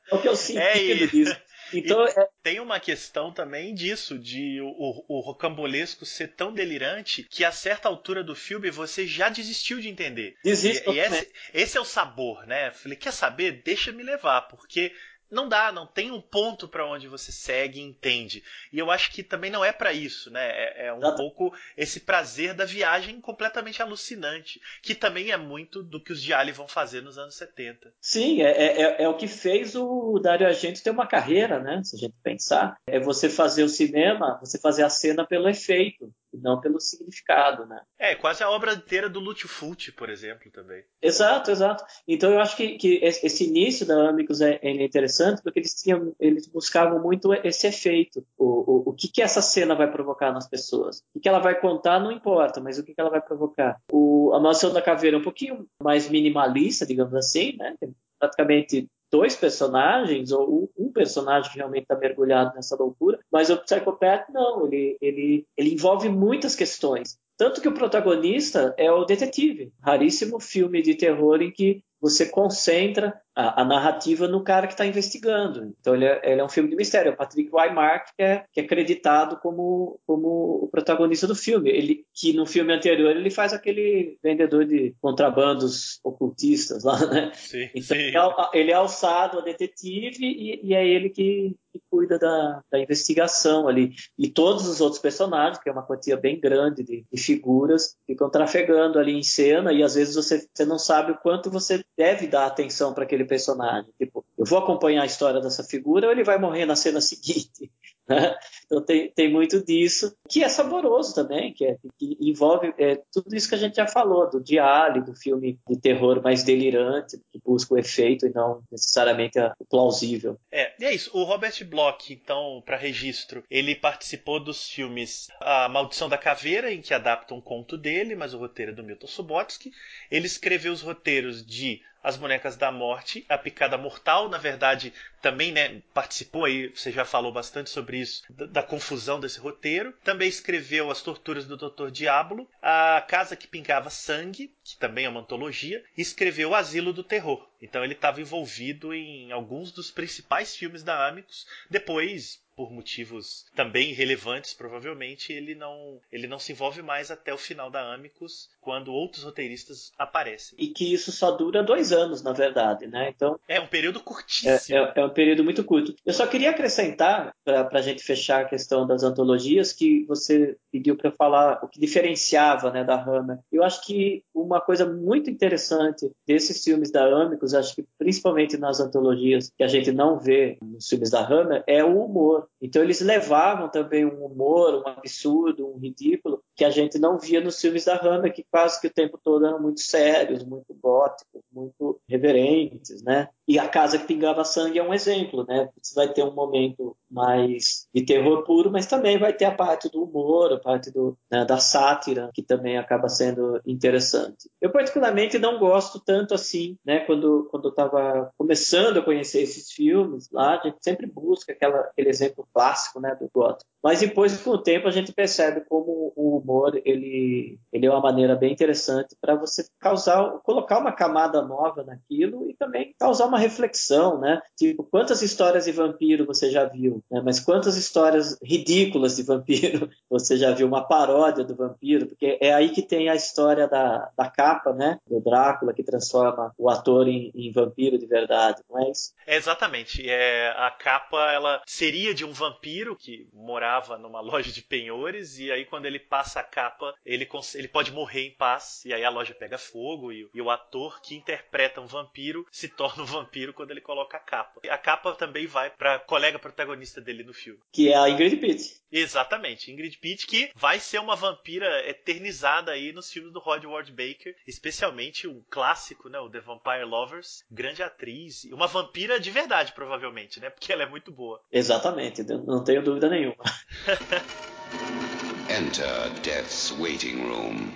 Qual que é o sentido é disso? Então, é... tem uma questão também disso, de o, o, rocambolesco ser tão delirante que a certa altura do filme você já desistiu de entender. Desisto. E, e esse, esse, é o sabor, né? Falei, quer saber? Deixa me levar, porque não dá, não tem um ponto para onde você segue e entende. E eu acho que também não é para isso, né? É, é um Exato. pouco esse prazer da viagem completamente alucinante, que também é muito do que os Diali vão fazer nos anos 70. Sim, é, é, é, é o que fez o Dario Argento ter uma carreira, né? Se a gente pensar, é você fazer o cinema, você fazer a cena pelo efeito e não pelo significado, né? É, quase a obra inteira do Fulci, por exemplo, também. Exato, exato. Então eu acho que, que esse início da Amicus é, é, interessante porque eles tinham, eles buscavam muito esse efeito. O, o, o que, que essa cena vai provocar nas pessoas? O que, que ela vai contar não importa, mas o que, que ela vai provocar? O, a Mansão da Caveira é um pouquinho mais minimalista, digamos assim, né? praticamente dois personagens, ou um personagem que realmente está mergulhado nessa loucura, mas o Psychopath não, ele, ele, ele envolve muitas questões. Tanto que o protagonista é o detetive. Raríssimo filme de terror em que você concentra a, a narrativa no cara que está investigando. Então ele é, ele é, um filme de mistério. É o Patrick Wymark que é, que é acreditado como, como o protagonista do filme. Ele que no filme anterior ele faz aquele vendedor de contrabandos ocultistas lá, né? Sim, então sim. Ele, é, ele é alçado a detetive e, e é ele que, que cuida da, da, investigação ali. E todos os outros personagens, que é uma quantia bem grande de, de figuras, ficam trafegando ali em cena e às vezes você, você não sabe o quanto você deve dar atenção para aquele personagem. Tipo, eu vou acompanhar a história dessa figura ou ele vai morrer na cena seguinte? Né? Então tem, tem muito disso, que é saboroso também, que, é, que envolve é, tudo isso que a gente já falou, do diário, do filme de terror mais delirante, que busca o efeito e não necessariamente o plausível. É, e é isso. O Robert Bloch, então, para registro, ele participou dos filmes A Maldição da Caveira, em que adapta um conto dele, mas o roteiro é do Milton Subotsky. Ele escreveu os roteiros de as Bonecas da Morte, A Picada Mortal, na verdade, também né, participou aí, você já falou bastante sobre isso, da, da, confusão desse roteiro. Também escreveu As Torturas do Dr. Diablo, A Casa que Pingava Sangue, que também é uma antologia, e escreveu O Asilo do Terror. Então ele estava envolvido em alguns dos principais filmes da Amicus. Depois, por motivos também relevantes, provavelmente, ele não, ele não se envolve mais até o final da Amicus, quando outros roteiristas aparecem. E que isso só dura dois anos, na verdade, né? Então é um período curtíssimo. É, é, é um período muito curto. Eu só queria acrescentar para a gente fechar a questão das antologias que você pediu para falar o que diferenciava, né, da Hammer. Eu acho que uma coisa muito interessante desses filmes da Amicus, acho que principalmente nas antologias que a gente não vê nos filmes da Hammer, é o humor. Então eles levavam também um humor, um absurdo, um ridículo que a gente não via nos filmes da Hammer, que quase que o tempo todo eram muito sérios, muito góticos, muito reverentes, né? E a casa que pingava sangue é um exemplo, né? Você vai ter um momento mais de terror puro, mas também vai ter a parte do humor, a parte do, né, da sátira, que também acaba sendo interessante. Eu particularmente não gosto tanto assim, né? Quando quando eu estava começando a conhecer esses filmes lá, a gente sempre busca aquela, aquele exemplo clássico, né, do gótico. Mas depois, com o tempo, a gente percebe como o humor ele, ele é uma maneira bem interessante para você causar, colocar uma camada nova naquilo e também causar uma reflexão, né? Tipo, quantas histórias de vampiro você já viu? Né? Mas quantas histórias ridículas de vampiro você já viu? Uma paródia do vampiro, porque é aí que tem a história da, da capa, né? Do Drácula que transforma o ator em, em vampiro de verdade, não é isso? É exatamente. É, a capa ela seria de um vampiro que morava trabalhava numa loja de penhores e aí quando ele passa a capa, ele, ele pode morrer em paz e aí a loja pega fogo e, e o ator que interpreta um vampiro se torna um vampiro quando ele coloca a capa. A capa também vai para colega protagonista dele no filme. Que é a Ingrid Pitt. Exatamente, Ingrid Pitt que vai ser uma vampira eternizada aí nos filmes do Rod Ward Baker, especialmente um clássico, né, o The Vampire Lovers, grande atriz, uma vampira de verdade provavelmente, né, porque ela é muito boa. Exatamente, não tenho dúvida nenhuma. Enter death's waiting room,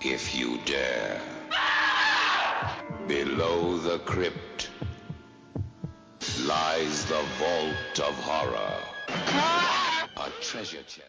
if you dare. Below the crypt lies the vault of horror.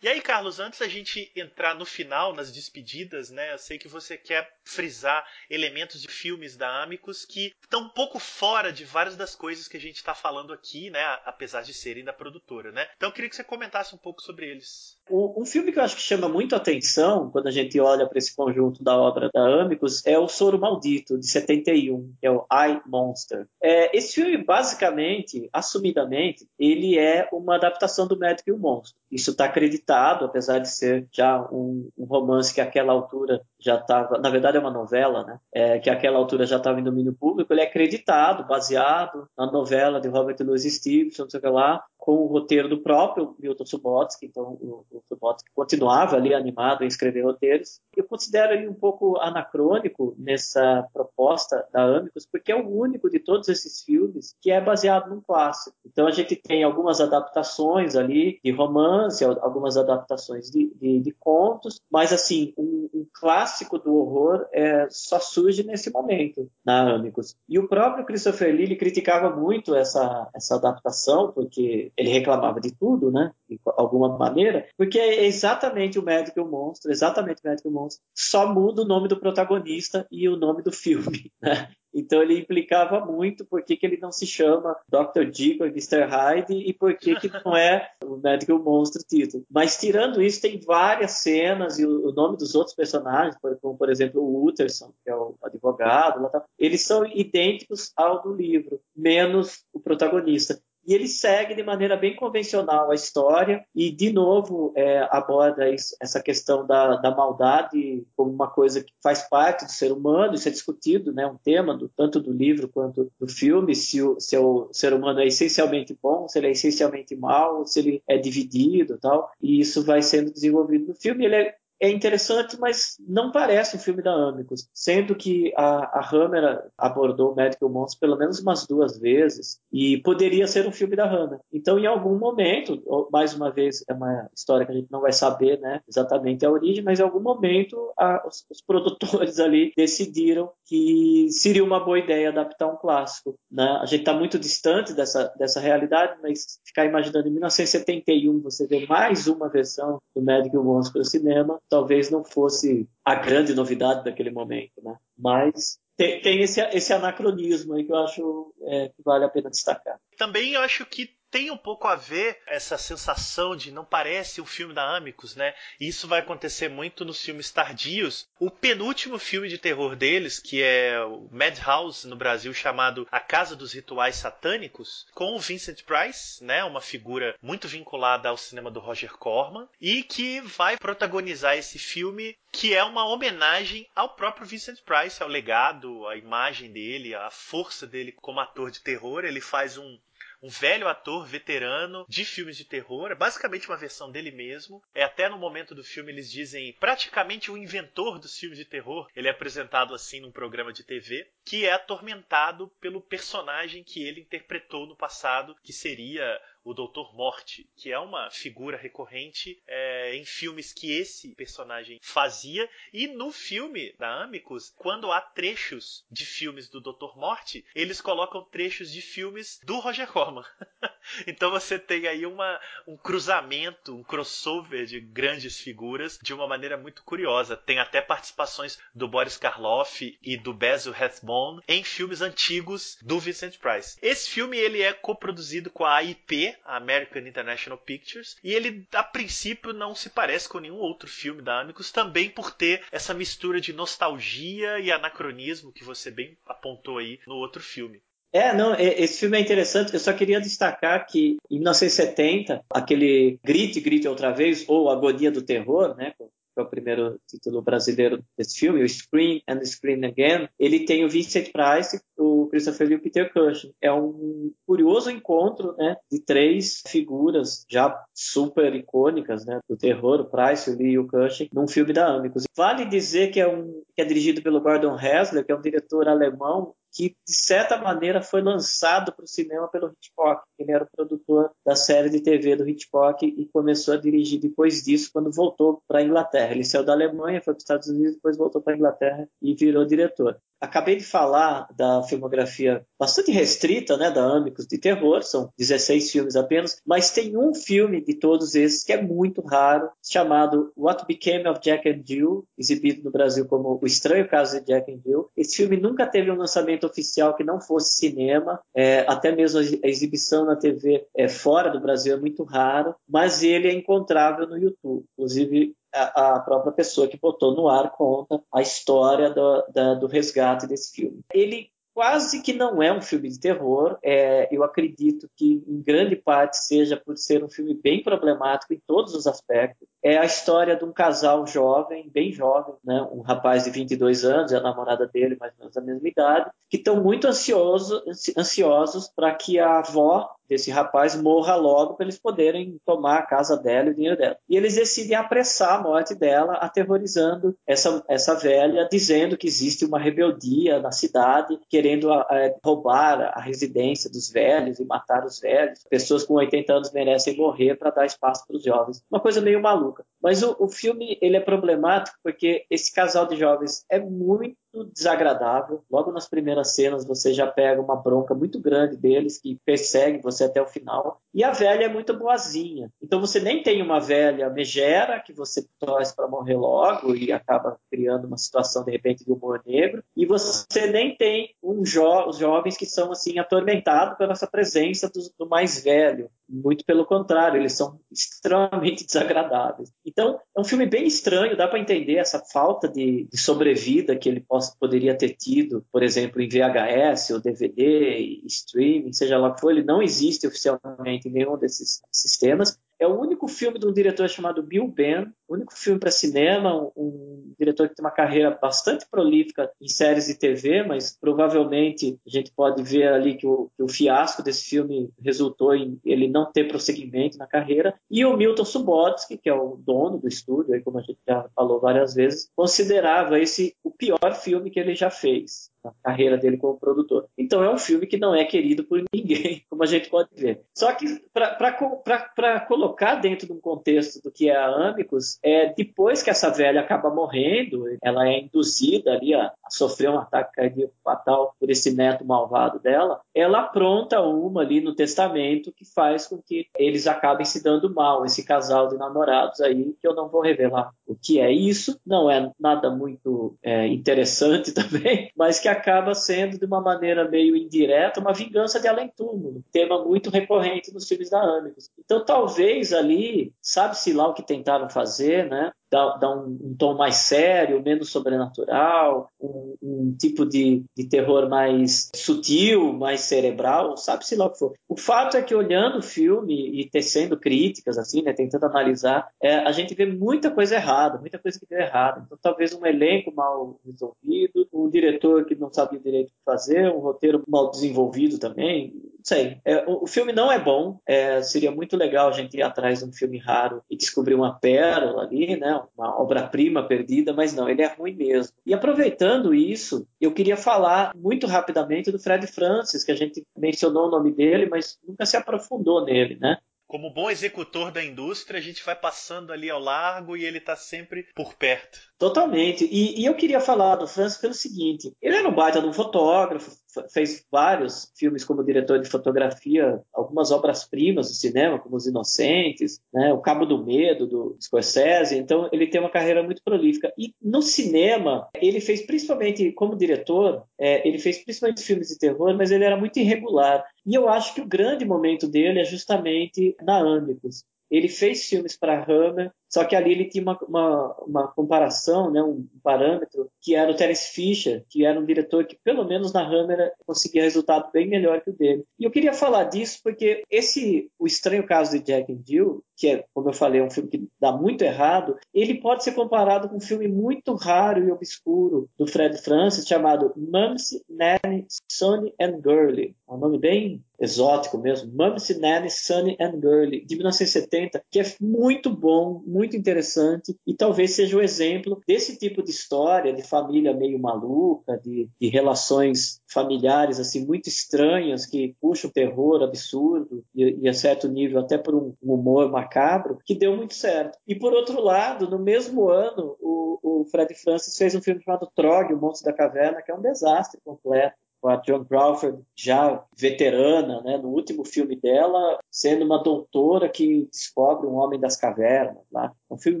E aí, Carlos, antes da gente entrar no final, nas despedidas, né? Eu sei que você quer frisar elementos de filmes da Amicus que estão um pouco fora de várias das coisas que a gente está falando aqui, né? Apesar de serem da produtora, né? Então eu queria que você comentasse um pouco sobre eles. Um filme que eu acho que chama muito atenção quando a gente olha para esse conjunto da obra da Amicus é O Soro Maldito, de 71, que é o I Monster. É, esse filme, basicamente, assumidamente, ele é uma adaptação do Médico e o Monstro. Isso está acreditado, apesar de ser já um, um romance que àquela altura já estava, na verdade é uma novela, né? É, que àquela altura já estava em domínio público, ele é acreditado, baseado na novela de Robert Louis Stevenson, não sei o que lá, com o roteiro do próprio Milton Subotsky, então o, o Subotsky continuava ali animado em escrever roteiros. Eu considero ele um pouco anacrônico nessa proposta da Amicus, porque é o único de todos esses filmes que é baseado num clássico. Então a gente tem algumas adaptações ali de romance, algumas adaptações de, de, de contos, mas assim, um, um clássico do horror é, só surge nesse momento na Amicus. E o próprio Christopher Lee criticava muito essa, essa adaptação, porque ele reclamava de tudo, né? De alguma maneira, porque é exatamente o médico e o monstro, exatamente o médico e o monstro, só muda o nome do protagonista e o nome do filme, né? Então ele implicava muito por que, que ele não se chama Dr. Jekyll e Mr. Hyde e por que, que não é o o monstro título. Mas tirando isso, tem várias cenas e o, o nome dos outros personagens, como por exemplo o Utterson, que é o advogado, eles são idênticos ao do livro, menos o protagonista. E ele segue de maneira bem convencional a história. E, de novo, é, aborda isso, essa questão da, da, maldade como uma coisa que faz parte do ser humano, isso é discutido, né, um tema do, tanto do livro quanto do filme, se o, se o ser humano é essencialmente bom, se ele é essencialmente mal, se ele é dividido tal, e isso vai sendo desenvolvido no filme. Ele é é interessante, mas não parece um filme da Amicus, sendo que a, a Hammer abordou o Medical Monsters pelo menos umas duas vezes e poderia ser um filme da Hammer. Então, em algum momento, mais uma vez, é uma história que a gente não vai saber né, exatamente a origem, mas em algum momento a, os, os, produtores ali decidiram que seria uma boa ideia adaptar um clássico. Né? A gente está muito distante dessa, dessa realidade, mas ficar imaginando em 1971 você ver mais uma versão do Medical Monsters para o cinema, talvez não fosse a grande novidade daquele momento, né? Mas tem, tem esse, esse, anacronismo aí que eu acho é, que vale a pena destacar. Também eu acho que tem um pouco a ver essa sensação de não parece um filme da Amicus, né? E isso vai acontecer muito nos filmes tardios. O penúltimo filme de terror deles, que é o Madhouse no Brasil, chamado A Casa dos Rituais Satânicos, com o Vincent Price, né? Uma figura muito vinculada ao cinema do Roger Corman e que vai protagonizar esse filme que é uma homenagem ao próprio Vincent Price, ao legado, à imagem dele, à força dele como ator de terror. Ele faz um um velho ator veterano de filmes de terror, é basicamente uma versão dele mesmo. É até no momento do filme eles dizem praticamente o inventor dos filmes de terror. Ele é apresentado assim num programa de TV, que é atormentado pelo personagem que ele interpretou no passado, que seria o Doutor Morte, que é uma figura recorrente é, em filmes que esse personagem fazia. E no filme da Amicus, quando há trechos de filmes do Doutor Morte, eles colocam trechos de filmes do Roger Corman. então você tem aí uma, um cruzamento, um crossover de grandes figuras de uma maneira muito curiosa. Tem até participações do Boris Karloff e do Basil Rathbone em filmes antigos do Vincent Price. Esse filme ele é coproduzido com a AIP, American International Pictures, e ele a princípio não se parece com nenhum outro filme da Amicus, também por ter essa mistura de nostalgia e anacronismo que você bem apontou aí no outro filme. É, não, esse filme é interessante. Eu só queria destacar que em 1970, aquele Grite, Grite Outra Vez, ou Agonia do Terror, né, que é o primeiro título brasileiro desse filme, o Scream and Scream Again, ele tem o Vincent Price, o Christopher Lee e o Peter Cushing. É um curioso encontro né, de três figuras já super icônicas né, do terror, o Price, o Lee e o Cushing, num filme da Amicus. Vale dizer que é, um, que é dirigido pelo Gordon Hessler, que é um diretor alemão que de certa maneira foi lançado para o cinema pelo Hitchcock. Ele era o produtor da série de TV do Hitchcock e começou a dirigir depois disso, quando voltou para a Inglaterra. Ele saiu da Alemanha, foi para os Estados Unidos, depois voltou para a Inglaterra e virou diretor. Acabei de falar da filmografia bastante restrita, né, da Amicus de terror, são 16 filmes apenas, mas tem um filme de todos esses que é muito raro, chamado What Became of Jack and Jill, exibido no Brasil como O Estranho Caso de Jack and Jill. Esse filme nunca teve um lançamento oficial que não fosse cinema, é, até mesmo a exibição na TV é, fora do Brasil é muito raro, mas ele é encontrável no YouTube. Inclusive, a, própria pessoa que botou no ar conta a história do, da, do resgate desse filme. Ele quase que não é um filme de terror. É, eu acredito que, em grande parte, seja por ser um filme bem problemático em todos os aspectos. É a história de um casal jovem, bem jovem, né? um rapaz de 22 anos e a namorada dele, mais ou menos da mesma idade, que estão muito ansioso, ansiosos para que a avó desse rapaz morra logo para eles poderem tomar a casa dela e o dinheiro dela. E eles decidem apressar a morte dela, aterrorizando essa, essa velha, dizendo que existe uma rebeldia na cidade, querendo é, roubar a residência dos velhos e matar os velhos. Pessoas com 80 anos merecem morrer para dar espaço para os jovens. Uma coisa meio maluca. Mas o, o filme ele é problemático porque esse casal de jovens é muito desagradável. Logo nas primeiras cenas você já pega uma bronca muito grande deles que persegue você até o final. E a velha é muito boazinha. Então você nem tem uma velha megera que você torce para morrer logo e acaba criando uma situação de repente de humor negro. E você nem tem um jo os jovens que são assim atormentados pela essa presença do, do mais velho. Muito pelo contrário, eles são extremamente desagradáveis. Então, é um filme bem estranho, dá para entender essa falta de, de sobrevida que ele possa poderia ter tido, por exemplo, em VHS ou DVD, streaming, seja lá o que for, ele não existe oficialmente em nenhum desses sistemas. É o único filme de um diretor chamado Bill Ben, único filme para cinema, um, um, diretor que tem uma carreira bastante prolífica em séries de TV, mas provavelmente a gente pode ver ali que o, que o fiasco desse filme resultou em ele não ter prosseguimento na carreira. E o Milton Subotsky, que é o dono do estúdio, aí, como a gente já falou várias vezes, considerava esse o pior filme que ele já fez na carreira dele como produtor. Então é um filme que não é querido por ninguém, como a gente pode ver. Só que para colocar dentro de um contexto do que é a Amicus, é depois que essa velha acaba morrendo, ela é induzida ali a, a sofrer um ataque cardíaco fatal por esse neto malvado dela, ela apronta uma ali no testamento que faz com que eles acabem se dando mal, esse casal de namorados aí, que eu não vou revelar o que é isso, não é nada muito é, interessante também, mas que acaba sendo, de uma maneira meio indireta, uma vingança de além-túmulo, tema muito recorrente nos filmes da Amicus. Então, talvez ali, sabe-se lá o que tentaram fazer, né? Dá, dá um, um, tom mais sério, menos sobrenatural, um, um tipo de, de, terror mais sutil, mais cerebral, sabe-se lá o que for. O fato é que olhando o filme e tecendo críticas, assim, né, tentando analisar, é, a gente vê muita coisa errada, muita coisa que deu errado. Então, talvez um elenco mal resolvido, um diretor que não sabia direito o que fazer, um roteiro mal desenvolvido também, não sei. É, o, o, filme não é bom, é, seria muito legal a gente ir atrás de um filme raro e descobrir uma pérola ali, né, uma obra-prima perdida, mas não, ele é ruim mesmo. E aproveitando isso, eu queria falar muito rapidamente do Fred Francis, que a gente mencionou o nome dele, mas nunca se aprofundou nele, né? Como bom executor da indústria, a gente vai passando ali ao largo e ele está sempre por perto. Totalmente. E, e, eu queria falar do Francis pelo seguinte: ele era um baita de um fotógrafo, fez vários filmes como diretor de fotografia, algumas obras-primas do cinema, como Os Inocentes, né, O Cabo do Medo, do Scorsese. Então, ele tem uma carreira muito prolífica. E no cinema, ele fez principalmente, como diretor, é, ele fez principalmente filmes de terror, mas ele era muito irregular. E eu acho que o grande momento dele é justamente na Amicus. Ele fez filmes para Hammer, só que ali ele tinha uma, uma, uma, comparação, né, um parâmetro, que era o Terence Fisher, que era um diretor que, pelo menos na Hammer, conseguia resultado bem melhor que o dele. E eu queria falar disso porque esse, o estranho caso de Jack and Jill, que é, como eu falei, um filme que dá muito errado, ele pode ser comparado com um filme muito raro e obscuro do Fred Francis, chamado Mumsy, Nanny, Sonny and Girlie. É um nome bem exótico mesmo. Mumsy, Nanny, Sonny and Girlie, de 1970, que é muito bom, muito interessante e talvez seja o exemplo desse tipo de história de família meio maluca, de, de relações familiares assim muito estranhas que puxam terror absurdo e, e a certo nível até por um, um, humor macabro que deu muito certo. E por outro lado, no mesmo ano, o, o Fred Francis fez um filme chamado Trog, o Monstro da Caverna, que é um desastre completo com a Joan Crawford já veterana, né, no último filme dela, sendo uma doutora que descobre um homem das cavernas. Lá. É um filme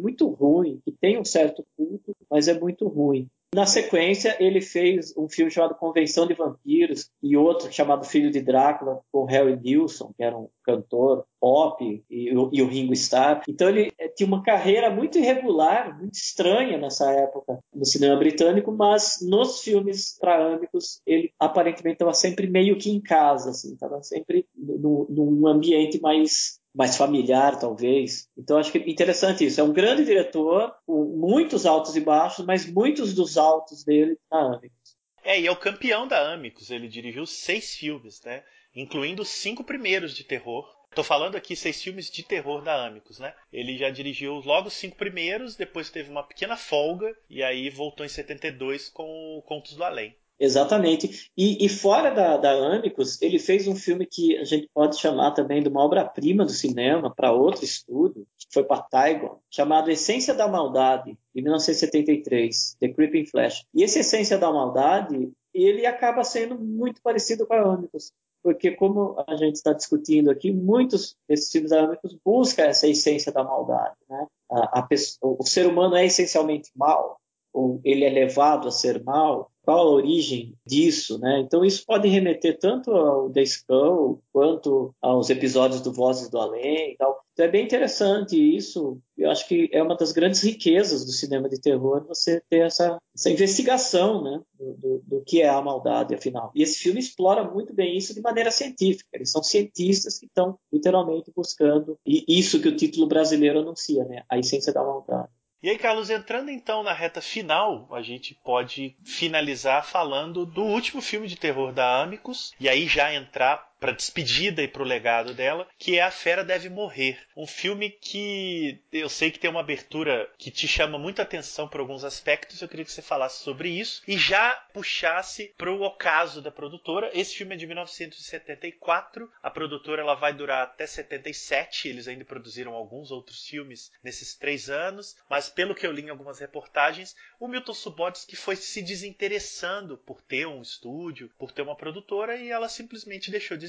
muito ruim, que tem um certo culto, mas é muito ruim. Na sequência, ele fez um filme chamado Convenção de Vampiros e outro chamado Filho de Drácula, com Harry Nilsson, que era um cantor pop, e, e o Ringo Starr. Então ele eh, tinha uma carreira muito irregular, muito estranha nessa época no cinema britânico, mas nos filmes traâmicos ele aparentemente estava sempre meio que em casa, assim, estava sempre no, num ambiente mais mais familiar, talvez. Então, acho que interessante isso. É um grande diretor, com muitos altos e baixos, mas muitos dos altos dele na Amicus. É, e é o campeão da Amicus. Ele dirigiu seis filmes, né? Incluindo os cinco primeiros de terror. Tô falando aqui seis filmes de terror da Amicus, né? Ele já dirigiu logo os cinco primeiros, depois teve uma pequena folga e aí voltou em 72 com o Contos do Além. Exatamente. E, e fora da, da Amicus, ele fez um filme que a gente pode chamar também de uma obra-prima do cinema para outro estúdio, que foi para Taigon, chamado Essência da Maldade, de 1973, The Creeping Flash. E esse Essência da Maldade, ele acaba sendo muito parecido com a Amicus, porque como a gente está discutindo aqui, muitos desses filmes Amicus buscam essa essência da maldade. Né? A, a pessoa, o ser humano é essencialmente mal, ou ele é levado a ser mal, qual a origem disso, né? Então isso pode remeter tanto ao The Skull quanto aos episódios do Vozes do Além e tal. Então é bem interessante isso. Eu acho que é uma das grandes riquezas do cinema de terror você ter essa, essa investigação né, do, do, do, que é a maldade, afinal. E esse filme explora muito bem isso de maneira científica. Eles são cientistas que estão literalmente buscando e isso que o título brasileiro anuncia, né, a essência da maldade. E aí, Carlos, entrando então na reta final, a gente pode finalizar falando do último filme de terror da Amicus, e aí já entrar para despedida e para o legado dela, que é A Fera Deve Morrer. Um filme que eu sei que tem uma abertura que te chama muita atenção por alguns aspectos. Eu queria que você falasse sobre isso e já puxasse para o ocaso da produtora. Esse filme é de 1974. A produtora ela vai durar até 77. Eles ainda produziram alguns outros filmes nesses três anos, mas pelo que eu li em algumas reportagens, o Milton Subotsky foi se desinteressando por ter um estúdio, por ter uma produtora e ela simplesmente deixou de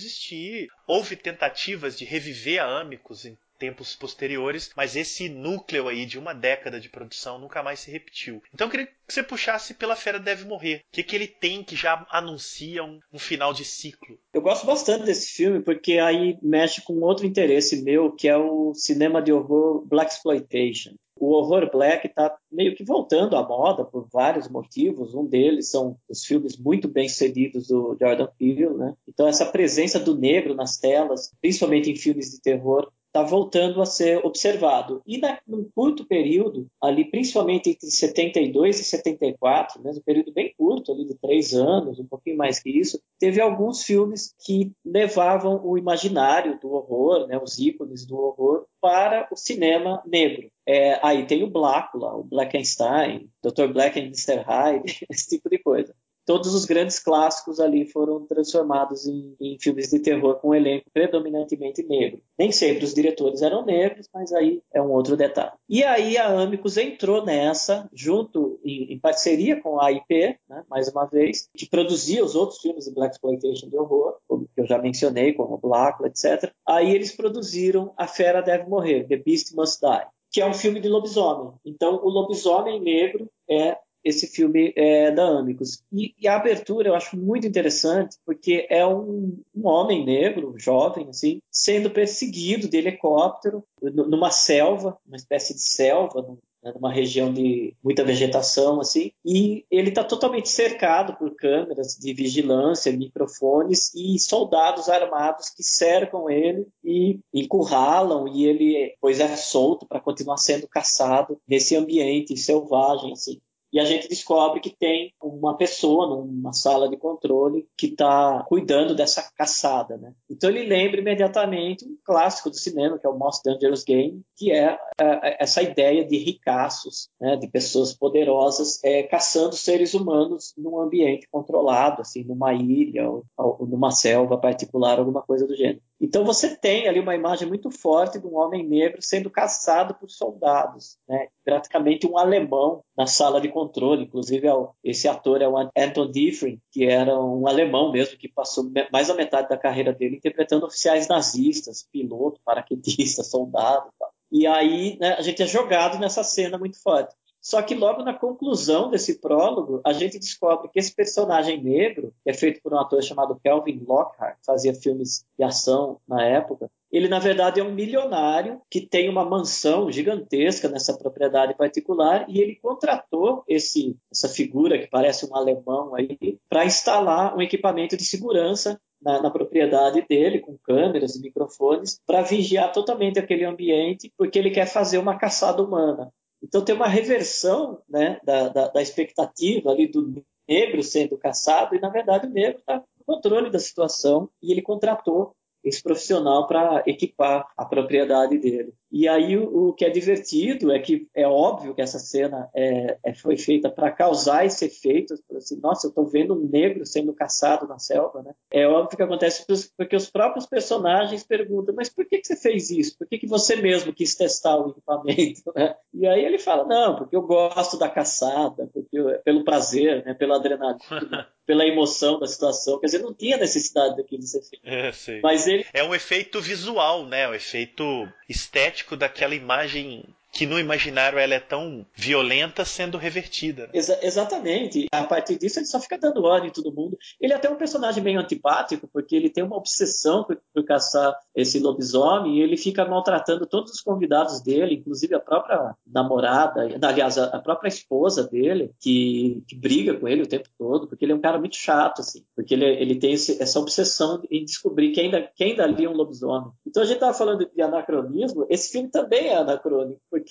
Houve tentativas de reviver a Amicus em tempos posteriores, mas esse núcleo aí de uma década de produção nunca mais se repetiu. Então eu queria que você puxasse pela Fera Deve Morrer. O que, que ele tem que já anuncia um, um final de ciclo? Eu gosto bastante desse filme porque aí mexe com outro interesse meu, que é o cinema de horror Black Exploitation. O horror black está meio que voltando à moda por vários motivos. Um deles são os filmes muito bem sucedidos do Jordan Peele, né? Então essa presença do negro nas telas, principalmente em filmes de terror, está voltando a ser observado. E na, num curto período, ali principalmente entre 72 e 74, mesmo um período bem curto, ali de três anos, um pouquinho mais que isso, teve alguns filmes que levavam o imaginário do horror, né, os ícones do horror, para o cinema negro. É, aí tem o Blácula, o Blackenstein, Dr. Black and Mr. Hyde, esse tipo de coisa todos os grandes clássicos ali foram transformados em, em, filmes de terror com um elenco predominantemente negro. Nem sempre os diretores eram negros, mas aí é um outro detalhe. E aí a Amicus entrou nessa, junto em, em parceria com a IP, né, mais uma vez, que produzia os outros filmes de Black Exploitation de horror, como eu já mencionei, como Black, etc. Aí eles produziram A Fera Deve Morrer, The Beast Must Die que é um filme de lobisomem. Então, o lobisomem negro é esse filme é, da Amicus. E, e, a abertura eu acho muito interessante, porque é um, um homem negro, jovem, assim, sendo perseguido de helicóptero numa selva, uma espécie de selva, né, numa região de muita vegetação, assim, e ele está totalmente cercado por câmeras de vigilância, microfones e soldados armados que cercam ele e encurralam, e ele, pois é solto para continuar sendo caçado nesse ambiente selvagem, assim e a gente descobre que tem uma pessoa numa sala de controle que está cuidando dessa caçada, né? Então ele lembra imediatamente um clássico do cinema, que é o Most Dangerous Game, que é, é essa ideia de ricaços, né, de pessoas poderosas é, caçando seres humanos num ambiente controlado, assim, numa ilha ou, ou numa selva particular, alguma coisa do gênero. Então você tem ali uma imagem muito forte de um homem negro sendo caçado por soldados, né? praticamente um alemão na sala de controle. Inclusive é esse ator é o Anton Diffrin, que era um alemão mesmo que passou mais da metade da carreira dele interpretando oficiais nazistas, piloto, paraquedista, soldado. Tal. E aí né, a gente é jogado nessa cena muito forte. Só que logo na conclusão desse prólogo, a gente descobre que esse personagem negro, que é feito por um ator chamado Kelvin Lockhart, fazia filmes de ação na época, ele na verdade é um milionário que tem uma mansão gigantesca nessa propriedade particular e ele contratou esse, essa figura que parece um alemão aí para instalar um equipamento de segurança na, na, propriedade dele, com câmeras e microfones, para vigiar totalmente aquele ambiente, porque ele quer fazer uma caçada humana. Então tem uma reversão né, da, da, da expectativa ali do negro sendo caçado, e na verdade o negro está no controle da situação e ele contratou esse profissional para equipar a propriedade dele. E aí o, o, que é divertido é que é óbvio que essa cena é, é foi feita para causar esse efeito, assim, nossa, eu estou vendo um negro sendo caçado na selva, né? É óbvio que acontece porque os próprios personagens perguntam, mas por que, que você fez isso? Por que, que você mesmo quis testar o equipamento? Né? E aí ele fala, não, porque eu gosto da caçada, porque eu, pelo prazer, né, pela adrenalina, pela emoção da situação. Quer dizer, não tinha necessidade daquilo ser feito. É, Mas ele... é um efeito visual, né? Um efeito estético daquela imagem que no imaginário ela é tão violenta sendo revertida. Exa exatamente. A partir disso ele só fica dando ordem em todo mundo. Ele é até um personagem meio antipático, porque ele tem uma obsessão por, por caçar esse lobisomem e ele fica maltratando todos os convidados dele, inclusive a própria namorada, aliás, a própria esposa dele, que, que briga com ele o tempo todo, porque ele é um cara muito chato, assim, porque ele, ele tem esse, essa obsessão em descobrir quem, da, quem dali é um lobisomem. Então a gente estava falando de anacronismo, esse filme também é anacrônico, porque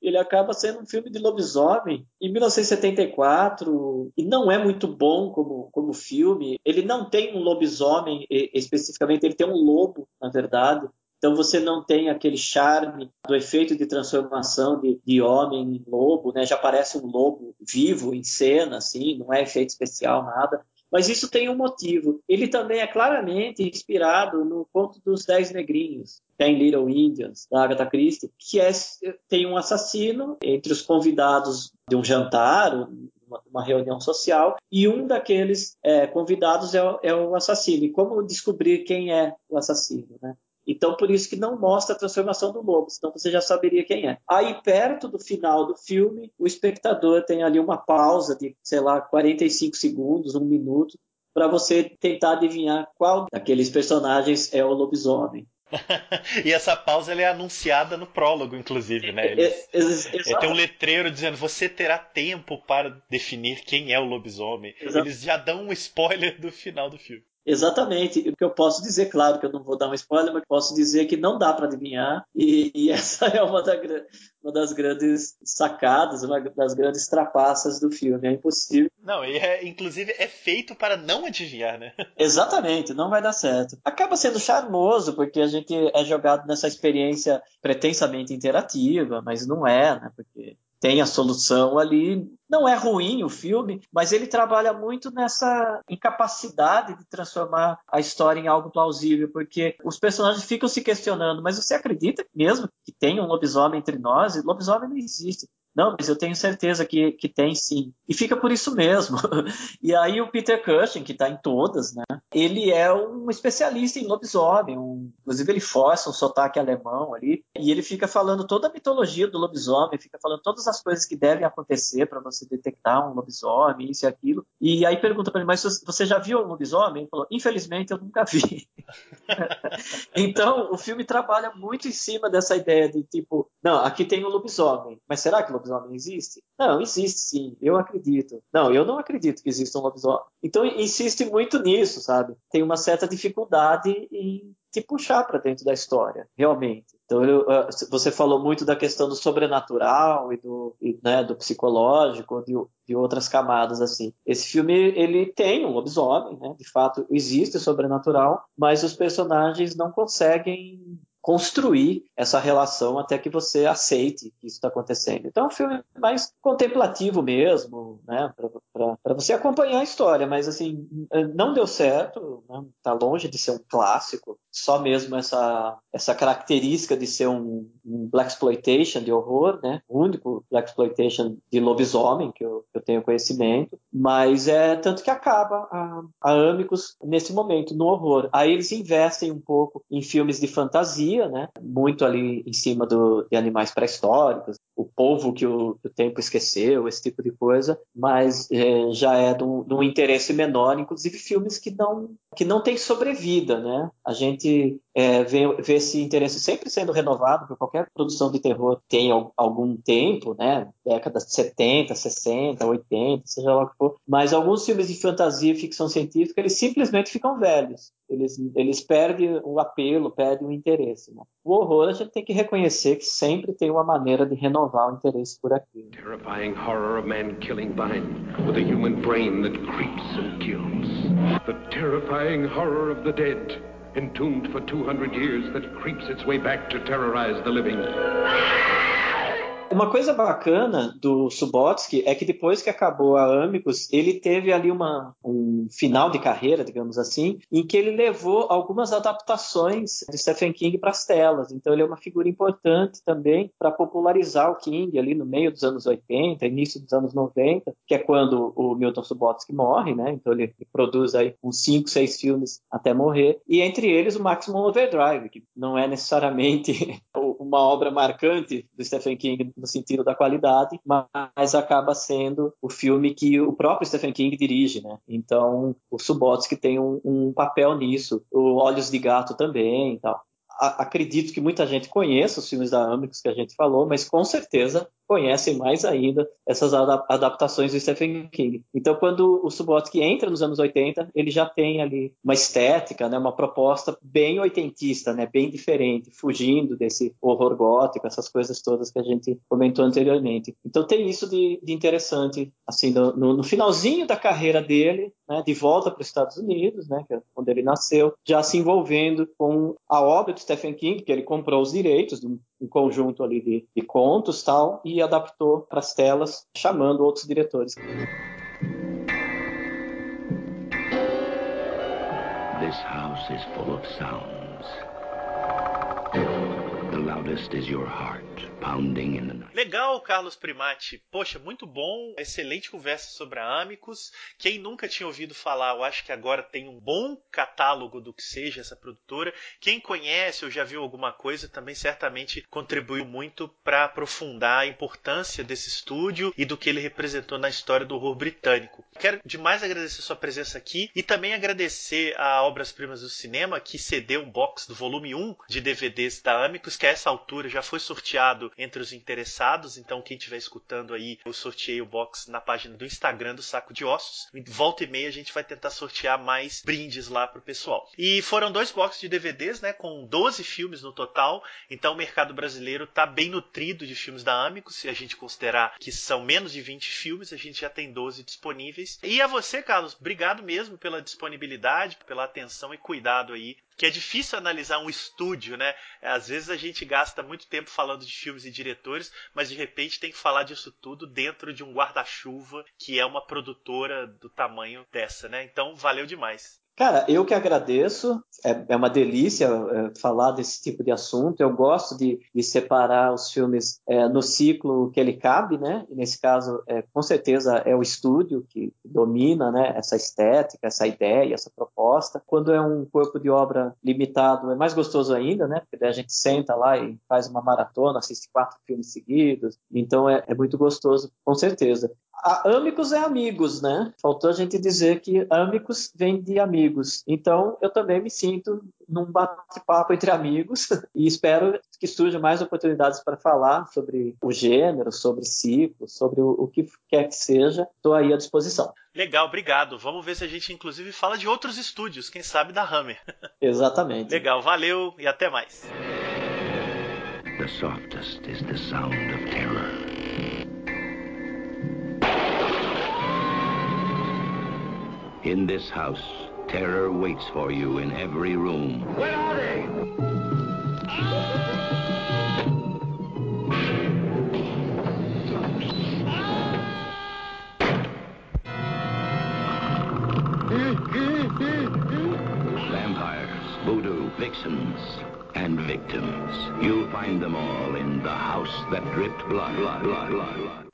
ele acaba sendo um filme de lobisomem em 1974 e não é muito bom como, como filme. Ele não tem um lobisomem especificamente, ele tem um lobo, na verdade. Então você não tem aquele charme do efeito de transformação de, de homem em lobo, né? Já parece um lobo vivo em cena, assim, não é efeito especial nada. Mas isso tem um motivo. Ele também é claramente inspirado no conto dos Dez Negrinhos, Ten Little Indians, da Agatha Christie, que é, tem um assassino entre os convidados de um jantar, uma, uma reunião social, e um daqueles é, convidados é o, é o, assassino. E como descobrir quem é o assassino, né? Então, por isso que não mostra a transformação do lobo, senão você já saberia quem é. Aí, perto do final do filme, o espectador tem ali uma pausa de, sei lá, 45 segundos, um minuto, para você tentar adivinhar qual daqueles personagens é o lobisomem. e essa pausa é anunciada no prólogo, inclusive, né? Eles, é, é, tem um letreiro dizendo você terá tempo para definir quem é o lobisomem. Exato. Eles já dão um spoiler do final do filme. Exatamente. O que eu posso dizer, claro que eu não vou dar um spoiler, mas posso dizer que não dá para adivinhar. E, e, essa é uma, da, uma, das grandes sacadas, uma das grandes trapaças do filme. É impossível. Não, e é, inclusive é feito para não adivinhar, né? Exatamente, não vai dar certo. Acaba sendo charmoso, porque a gente é jogado nessa experiência pretensamente interativa, mas não é, né? Porque tem a solução ali. Não é ruim o filme, mas ele trabalha muito nessa incapacidade de transformar a história em algo plausível, porque os personagens ficam se questionando, mas você acredita mesmo que tem um lobisomem entre nós? Lobisomem não existe. Não, mas eu tenho certeza que, que tem sim. E fica por isso mesmo. e aí o Peter Cushing, que está em todas, né? Ele é um especialista em lobisomem. Um, inclusive ele força um sotaque alemão ali. E ele fica falando toda a mitologia do lobisomem, fica falando todas as coisas que devem acontecer para você detectar um lobisomem, isso e aquilo. E aí pergunta para ele, mas você já viu um lobisomem? Ele falou, infelizmente eu nunca vi. então o filme trabalha muito em cima dessa ideia de tipo, não, aqui tem um lobisomem, mas será que lobisomem lobisomem existe? Não, existe sim, eu acredito. Não, eu não acredito que exista um lobisomem. Então insiste muito nisso, sabe? Tem uma certa dificuldade em te puxar para dentro da história, realmente. Então, eu, ah, você falou muito da questão do sobrenatural e do, e, né, do psicológico, de, de, outras camadas assim. Esse filme ele tem um lobisomem, né? De fato, existe o sobrenatural, mas os personagens não conseguem construir essa relação até que você aceite que isso está acontecendo. Então, é um filme mais contemplativo mesmo, né, para você acompanhar a história, mas assim, não deu certo, né, longe de ser um clássico, só mesmo essa, essa característica de ser um, um black exploitation de horror, né, o único black exploitation de lobisomem que eu, que eu tenho conhecimento, mas é tanto que acaba a, a Amicus nesse momento, no horror. Aí eles investem um pouco em filmes de fantasia, né? Muito ali em cima do, de animais pré-históricos, o povo que o, que o, tempo esqueceu, esse tipo de coisa, mas é, já é de um, interesse menor, inclusive filmes que não que não têm sobrevida, né? A gente é, vê, vê, esse interesse sempre sendo renovado, porque qualquer produção de terror tem algum tempo, né? Décadas de 70, 60, 80, seja lá o que for, mas alguns filmes de fantasia e ficção científica, eles simplesmente ficam velhos. Eles, eles perdem o apelo, perdem o interesse. Né? O horror, a gente tem que reconhecer que sempre tem uma maneira de renovar o interesse por aquilo. Terrifying horror of man killing vine with a human brain that creeps and kills. The terrifying horror of the dead entombed for 200 years that creeps its way back to terrorize the living. Uma coisa bacana do Subotsky é que depois que acabou a Amicus, ele teve ali uma, um final de carreira, digamos assim, em que ele levou algumas adaptações de Stephen King para as telas. Então ele é uma figura importante também para popularizar o King ali no meio dos anos 80, início dos anos 90, que é quando o Milton Subotsky morre, né? Então ele produz aí uns 5, 6 filmes até morrer, e entre eles o Maximum Overdrive, que não é necessariamente uma obra marcante do Stephen King no sentido da qualidade, mas acaba sendo o filme que o próprio Stephen King dirige, né? Então, o Subotsky tem um, um papel nisso, o Olhos de Gato também e tal acredito que muita gente conheça os filmes da Amicus que a gente falou, mas com certeza conhecem mais ainda essas adaptações do Stephen King. Então, quando o Subotsky entra nos anos 80, ele já tem ali uma estética, né, uma proposta bem oitentista, né, bem diferente, fugindo desse horror gótico, essas coisas todas que a gente comentou anteriormente. Então, tem isso de, de interessante, assim, no, no, finalzinho da carreira dele, né, de volta para os Estados Unidos, né, que é onde ele nasceu, já se envolvendo com a obra do Stephen King, que ele comprou os direitos de um um conjunto ali de, de contos tal e adaptou para as telas, chamando outros diretores. This house is full of sounds. The loudest is your heart. Legal, Carlos Primati. Poxa, muito bom. Excelente conversa sobre a Amicus. Quem nunca tinha ouvido falar, eu acho que agora tem um bom catálogo do que seja essa produtora. Quem conhece ou já viu alguma coisa também certamente contribuiu muito para aprofundar a importância desse estúdio e do que ele representou na história do horror britânico. Quero demais agradecer sua presença aqui e também agradecer a Obras Primas do Cinema que cedeu um box do volume 1 de DVDs da Amicus, que a essa altura já foi sorteado entre os interessados. Então, quem estiver escutando aí, eu sorteei o box na página do Instagram do Saco de Ossos. Volta e meia a gente vai tentar sortear mais brindes lá pro pessoal. E foram dois boxes de DVDs, né, com 12 filmes no total. Então, o mercado brasileiro tá bem nutrido de filmes da Amico. Se a gente considerar que são menos de 20 filmes, a gente já tem 12 disponíveis. E a você, Carlos, obrigado mesmo pela disponibilidade, pela atenção e cuidado aí que é difícil analisar um estúdio, né? Às vezes a gente gasta muito tempo falando de filmes e diretores, mas de repente tem que falar disso tudo dentro de um guarda-chuva que é uma produtora do tamanho dessa, né? Então, valeu demais. Cara, eu que agradeço. É, é uma delícia é, falar desse tipo de assunto. Eu gosto de, de separar os filmes é, no ciclo que ele cabe, né? E nesse caso, é, com certeza, é o estúdio que domina, né? Essa estética, essa ideia, essa proposta. Quando é um corpo de obra limitado, é mais gostoso ainda, né? Porque daí a gente senta lá e faz uma maratona, assiste quatro filmes seguidos. Então é, é muito gostoso, com certeza. A Amicus é amigos, né? Faltou a gente dizer que Amicus vem de amigos. Então, eu também me sinto num bate-papo entre amigos e espero que surjam mais oportunidades para falar sobre o gênero, sobre ciclos, sobre o, o que quer que seja. Estou aí à disposição. Legal, obrigado. Vamos ver se a gente, inclusive, fala de outros estúdios, quem sabe da Hammer. Exatamente. Legal, valeu e até mais. The softest is the sound of terror. In this house, terror waits for you in every room. Where are they? Vampires, voodoo, vixens, and victims. You'll find them all in the house that dripped blood, blood, blood, blood, blood.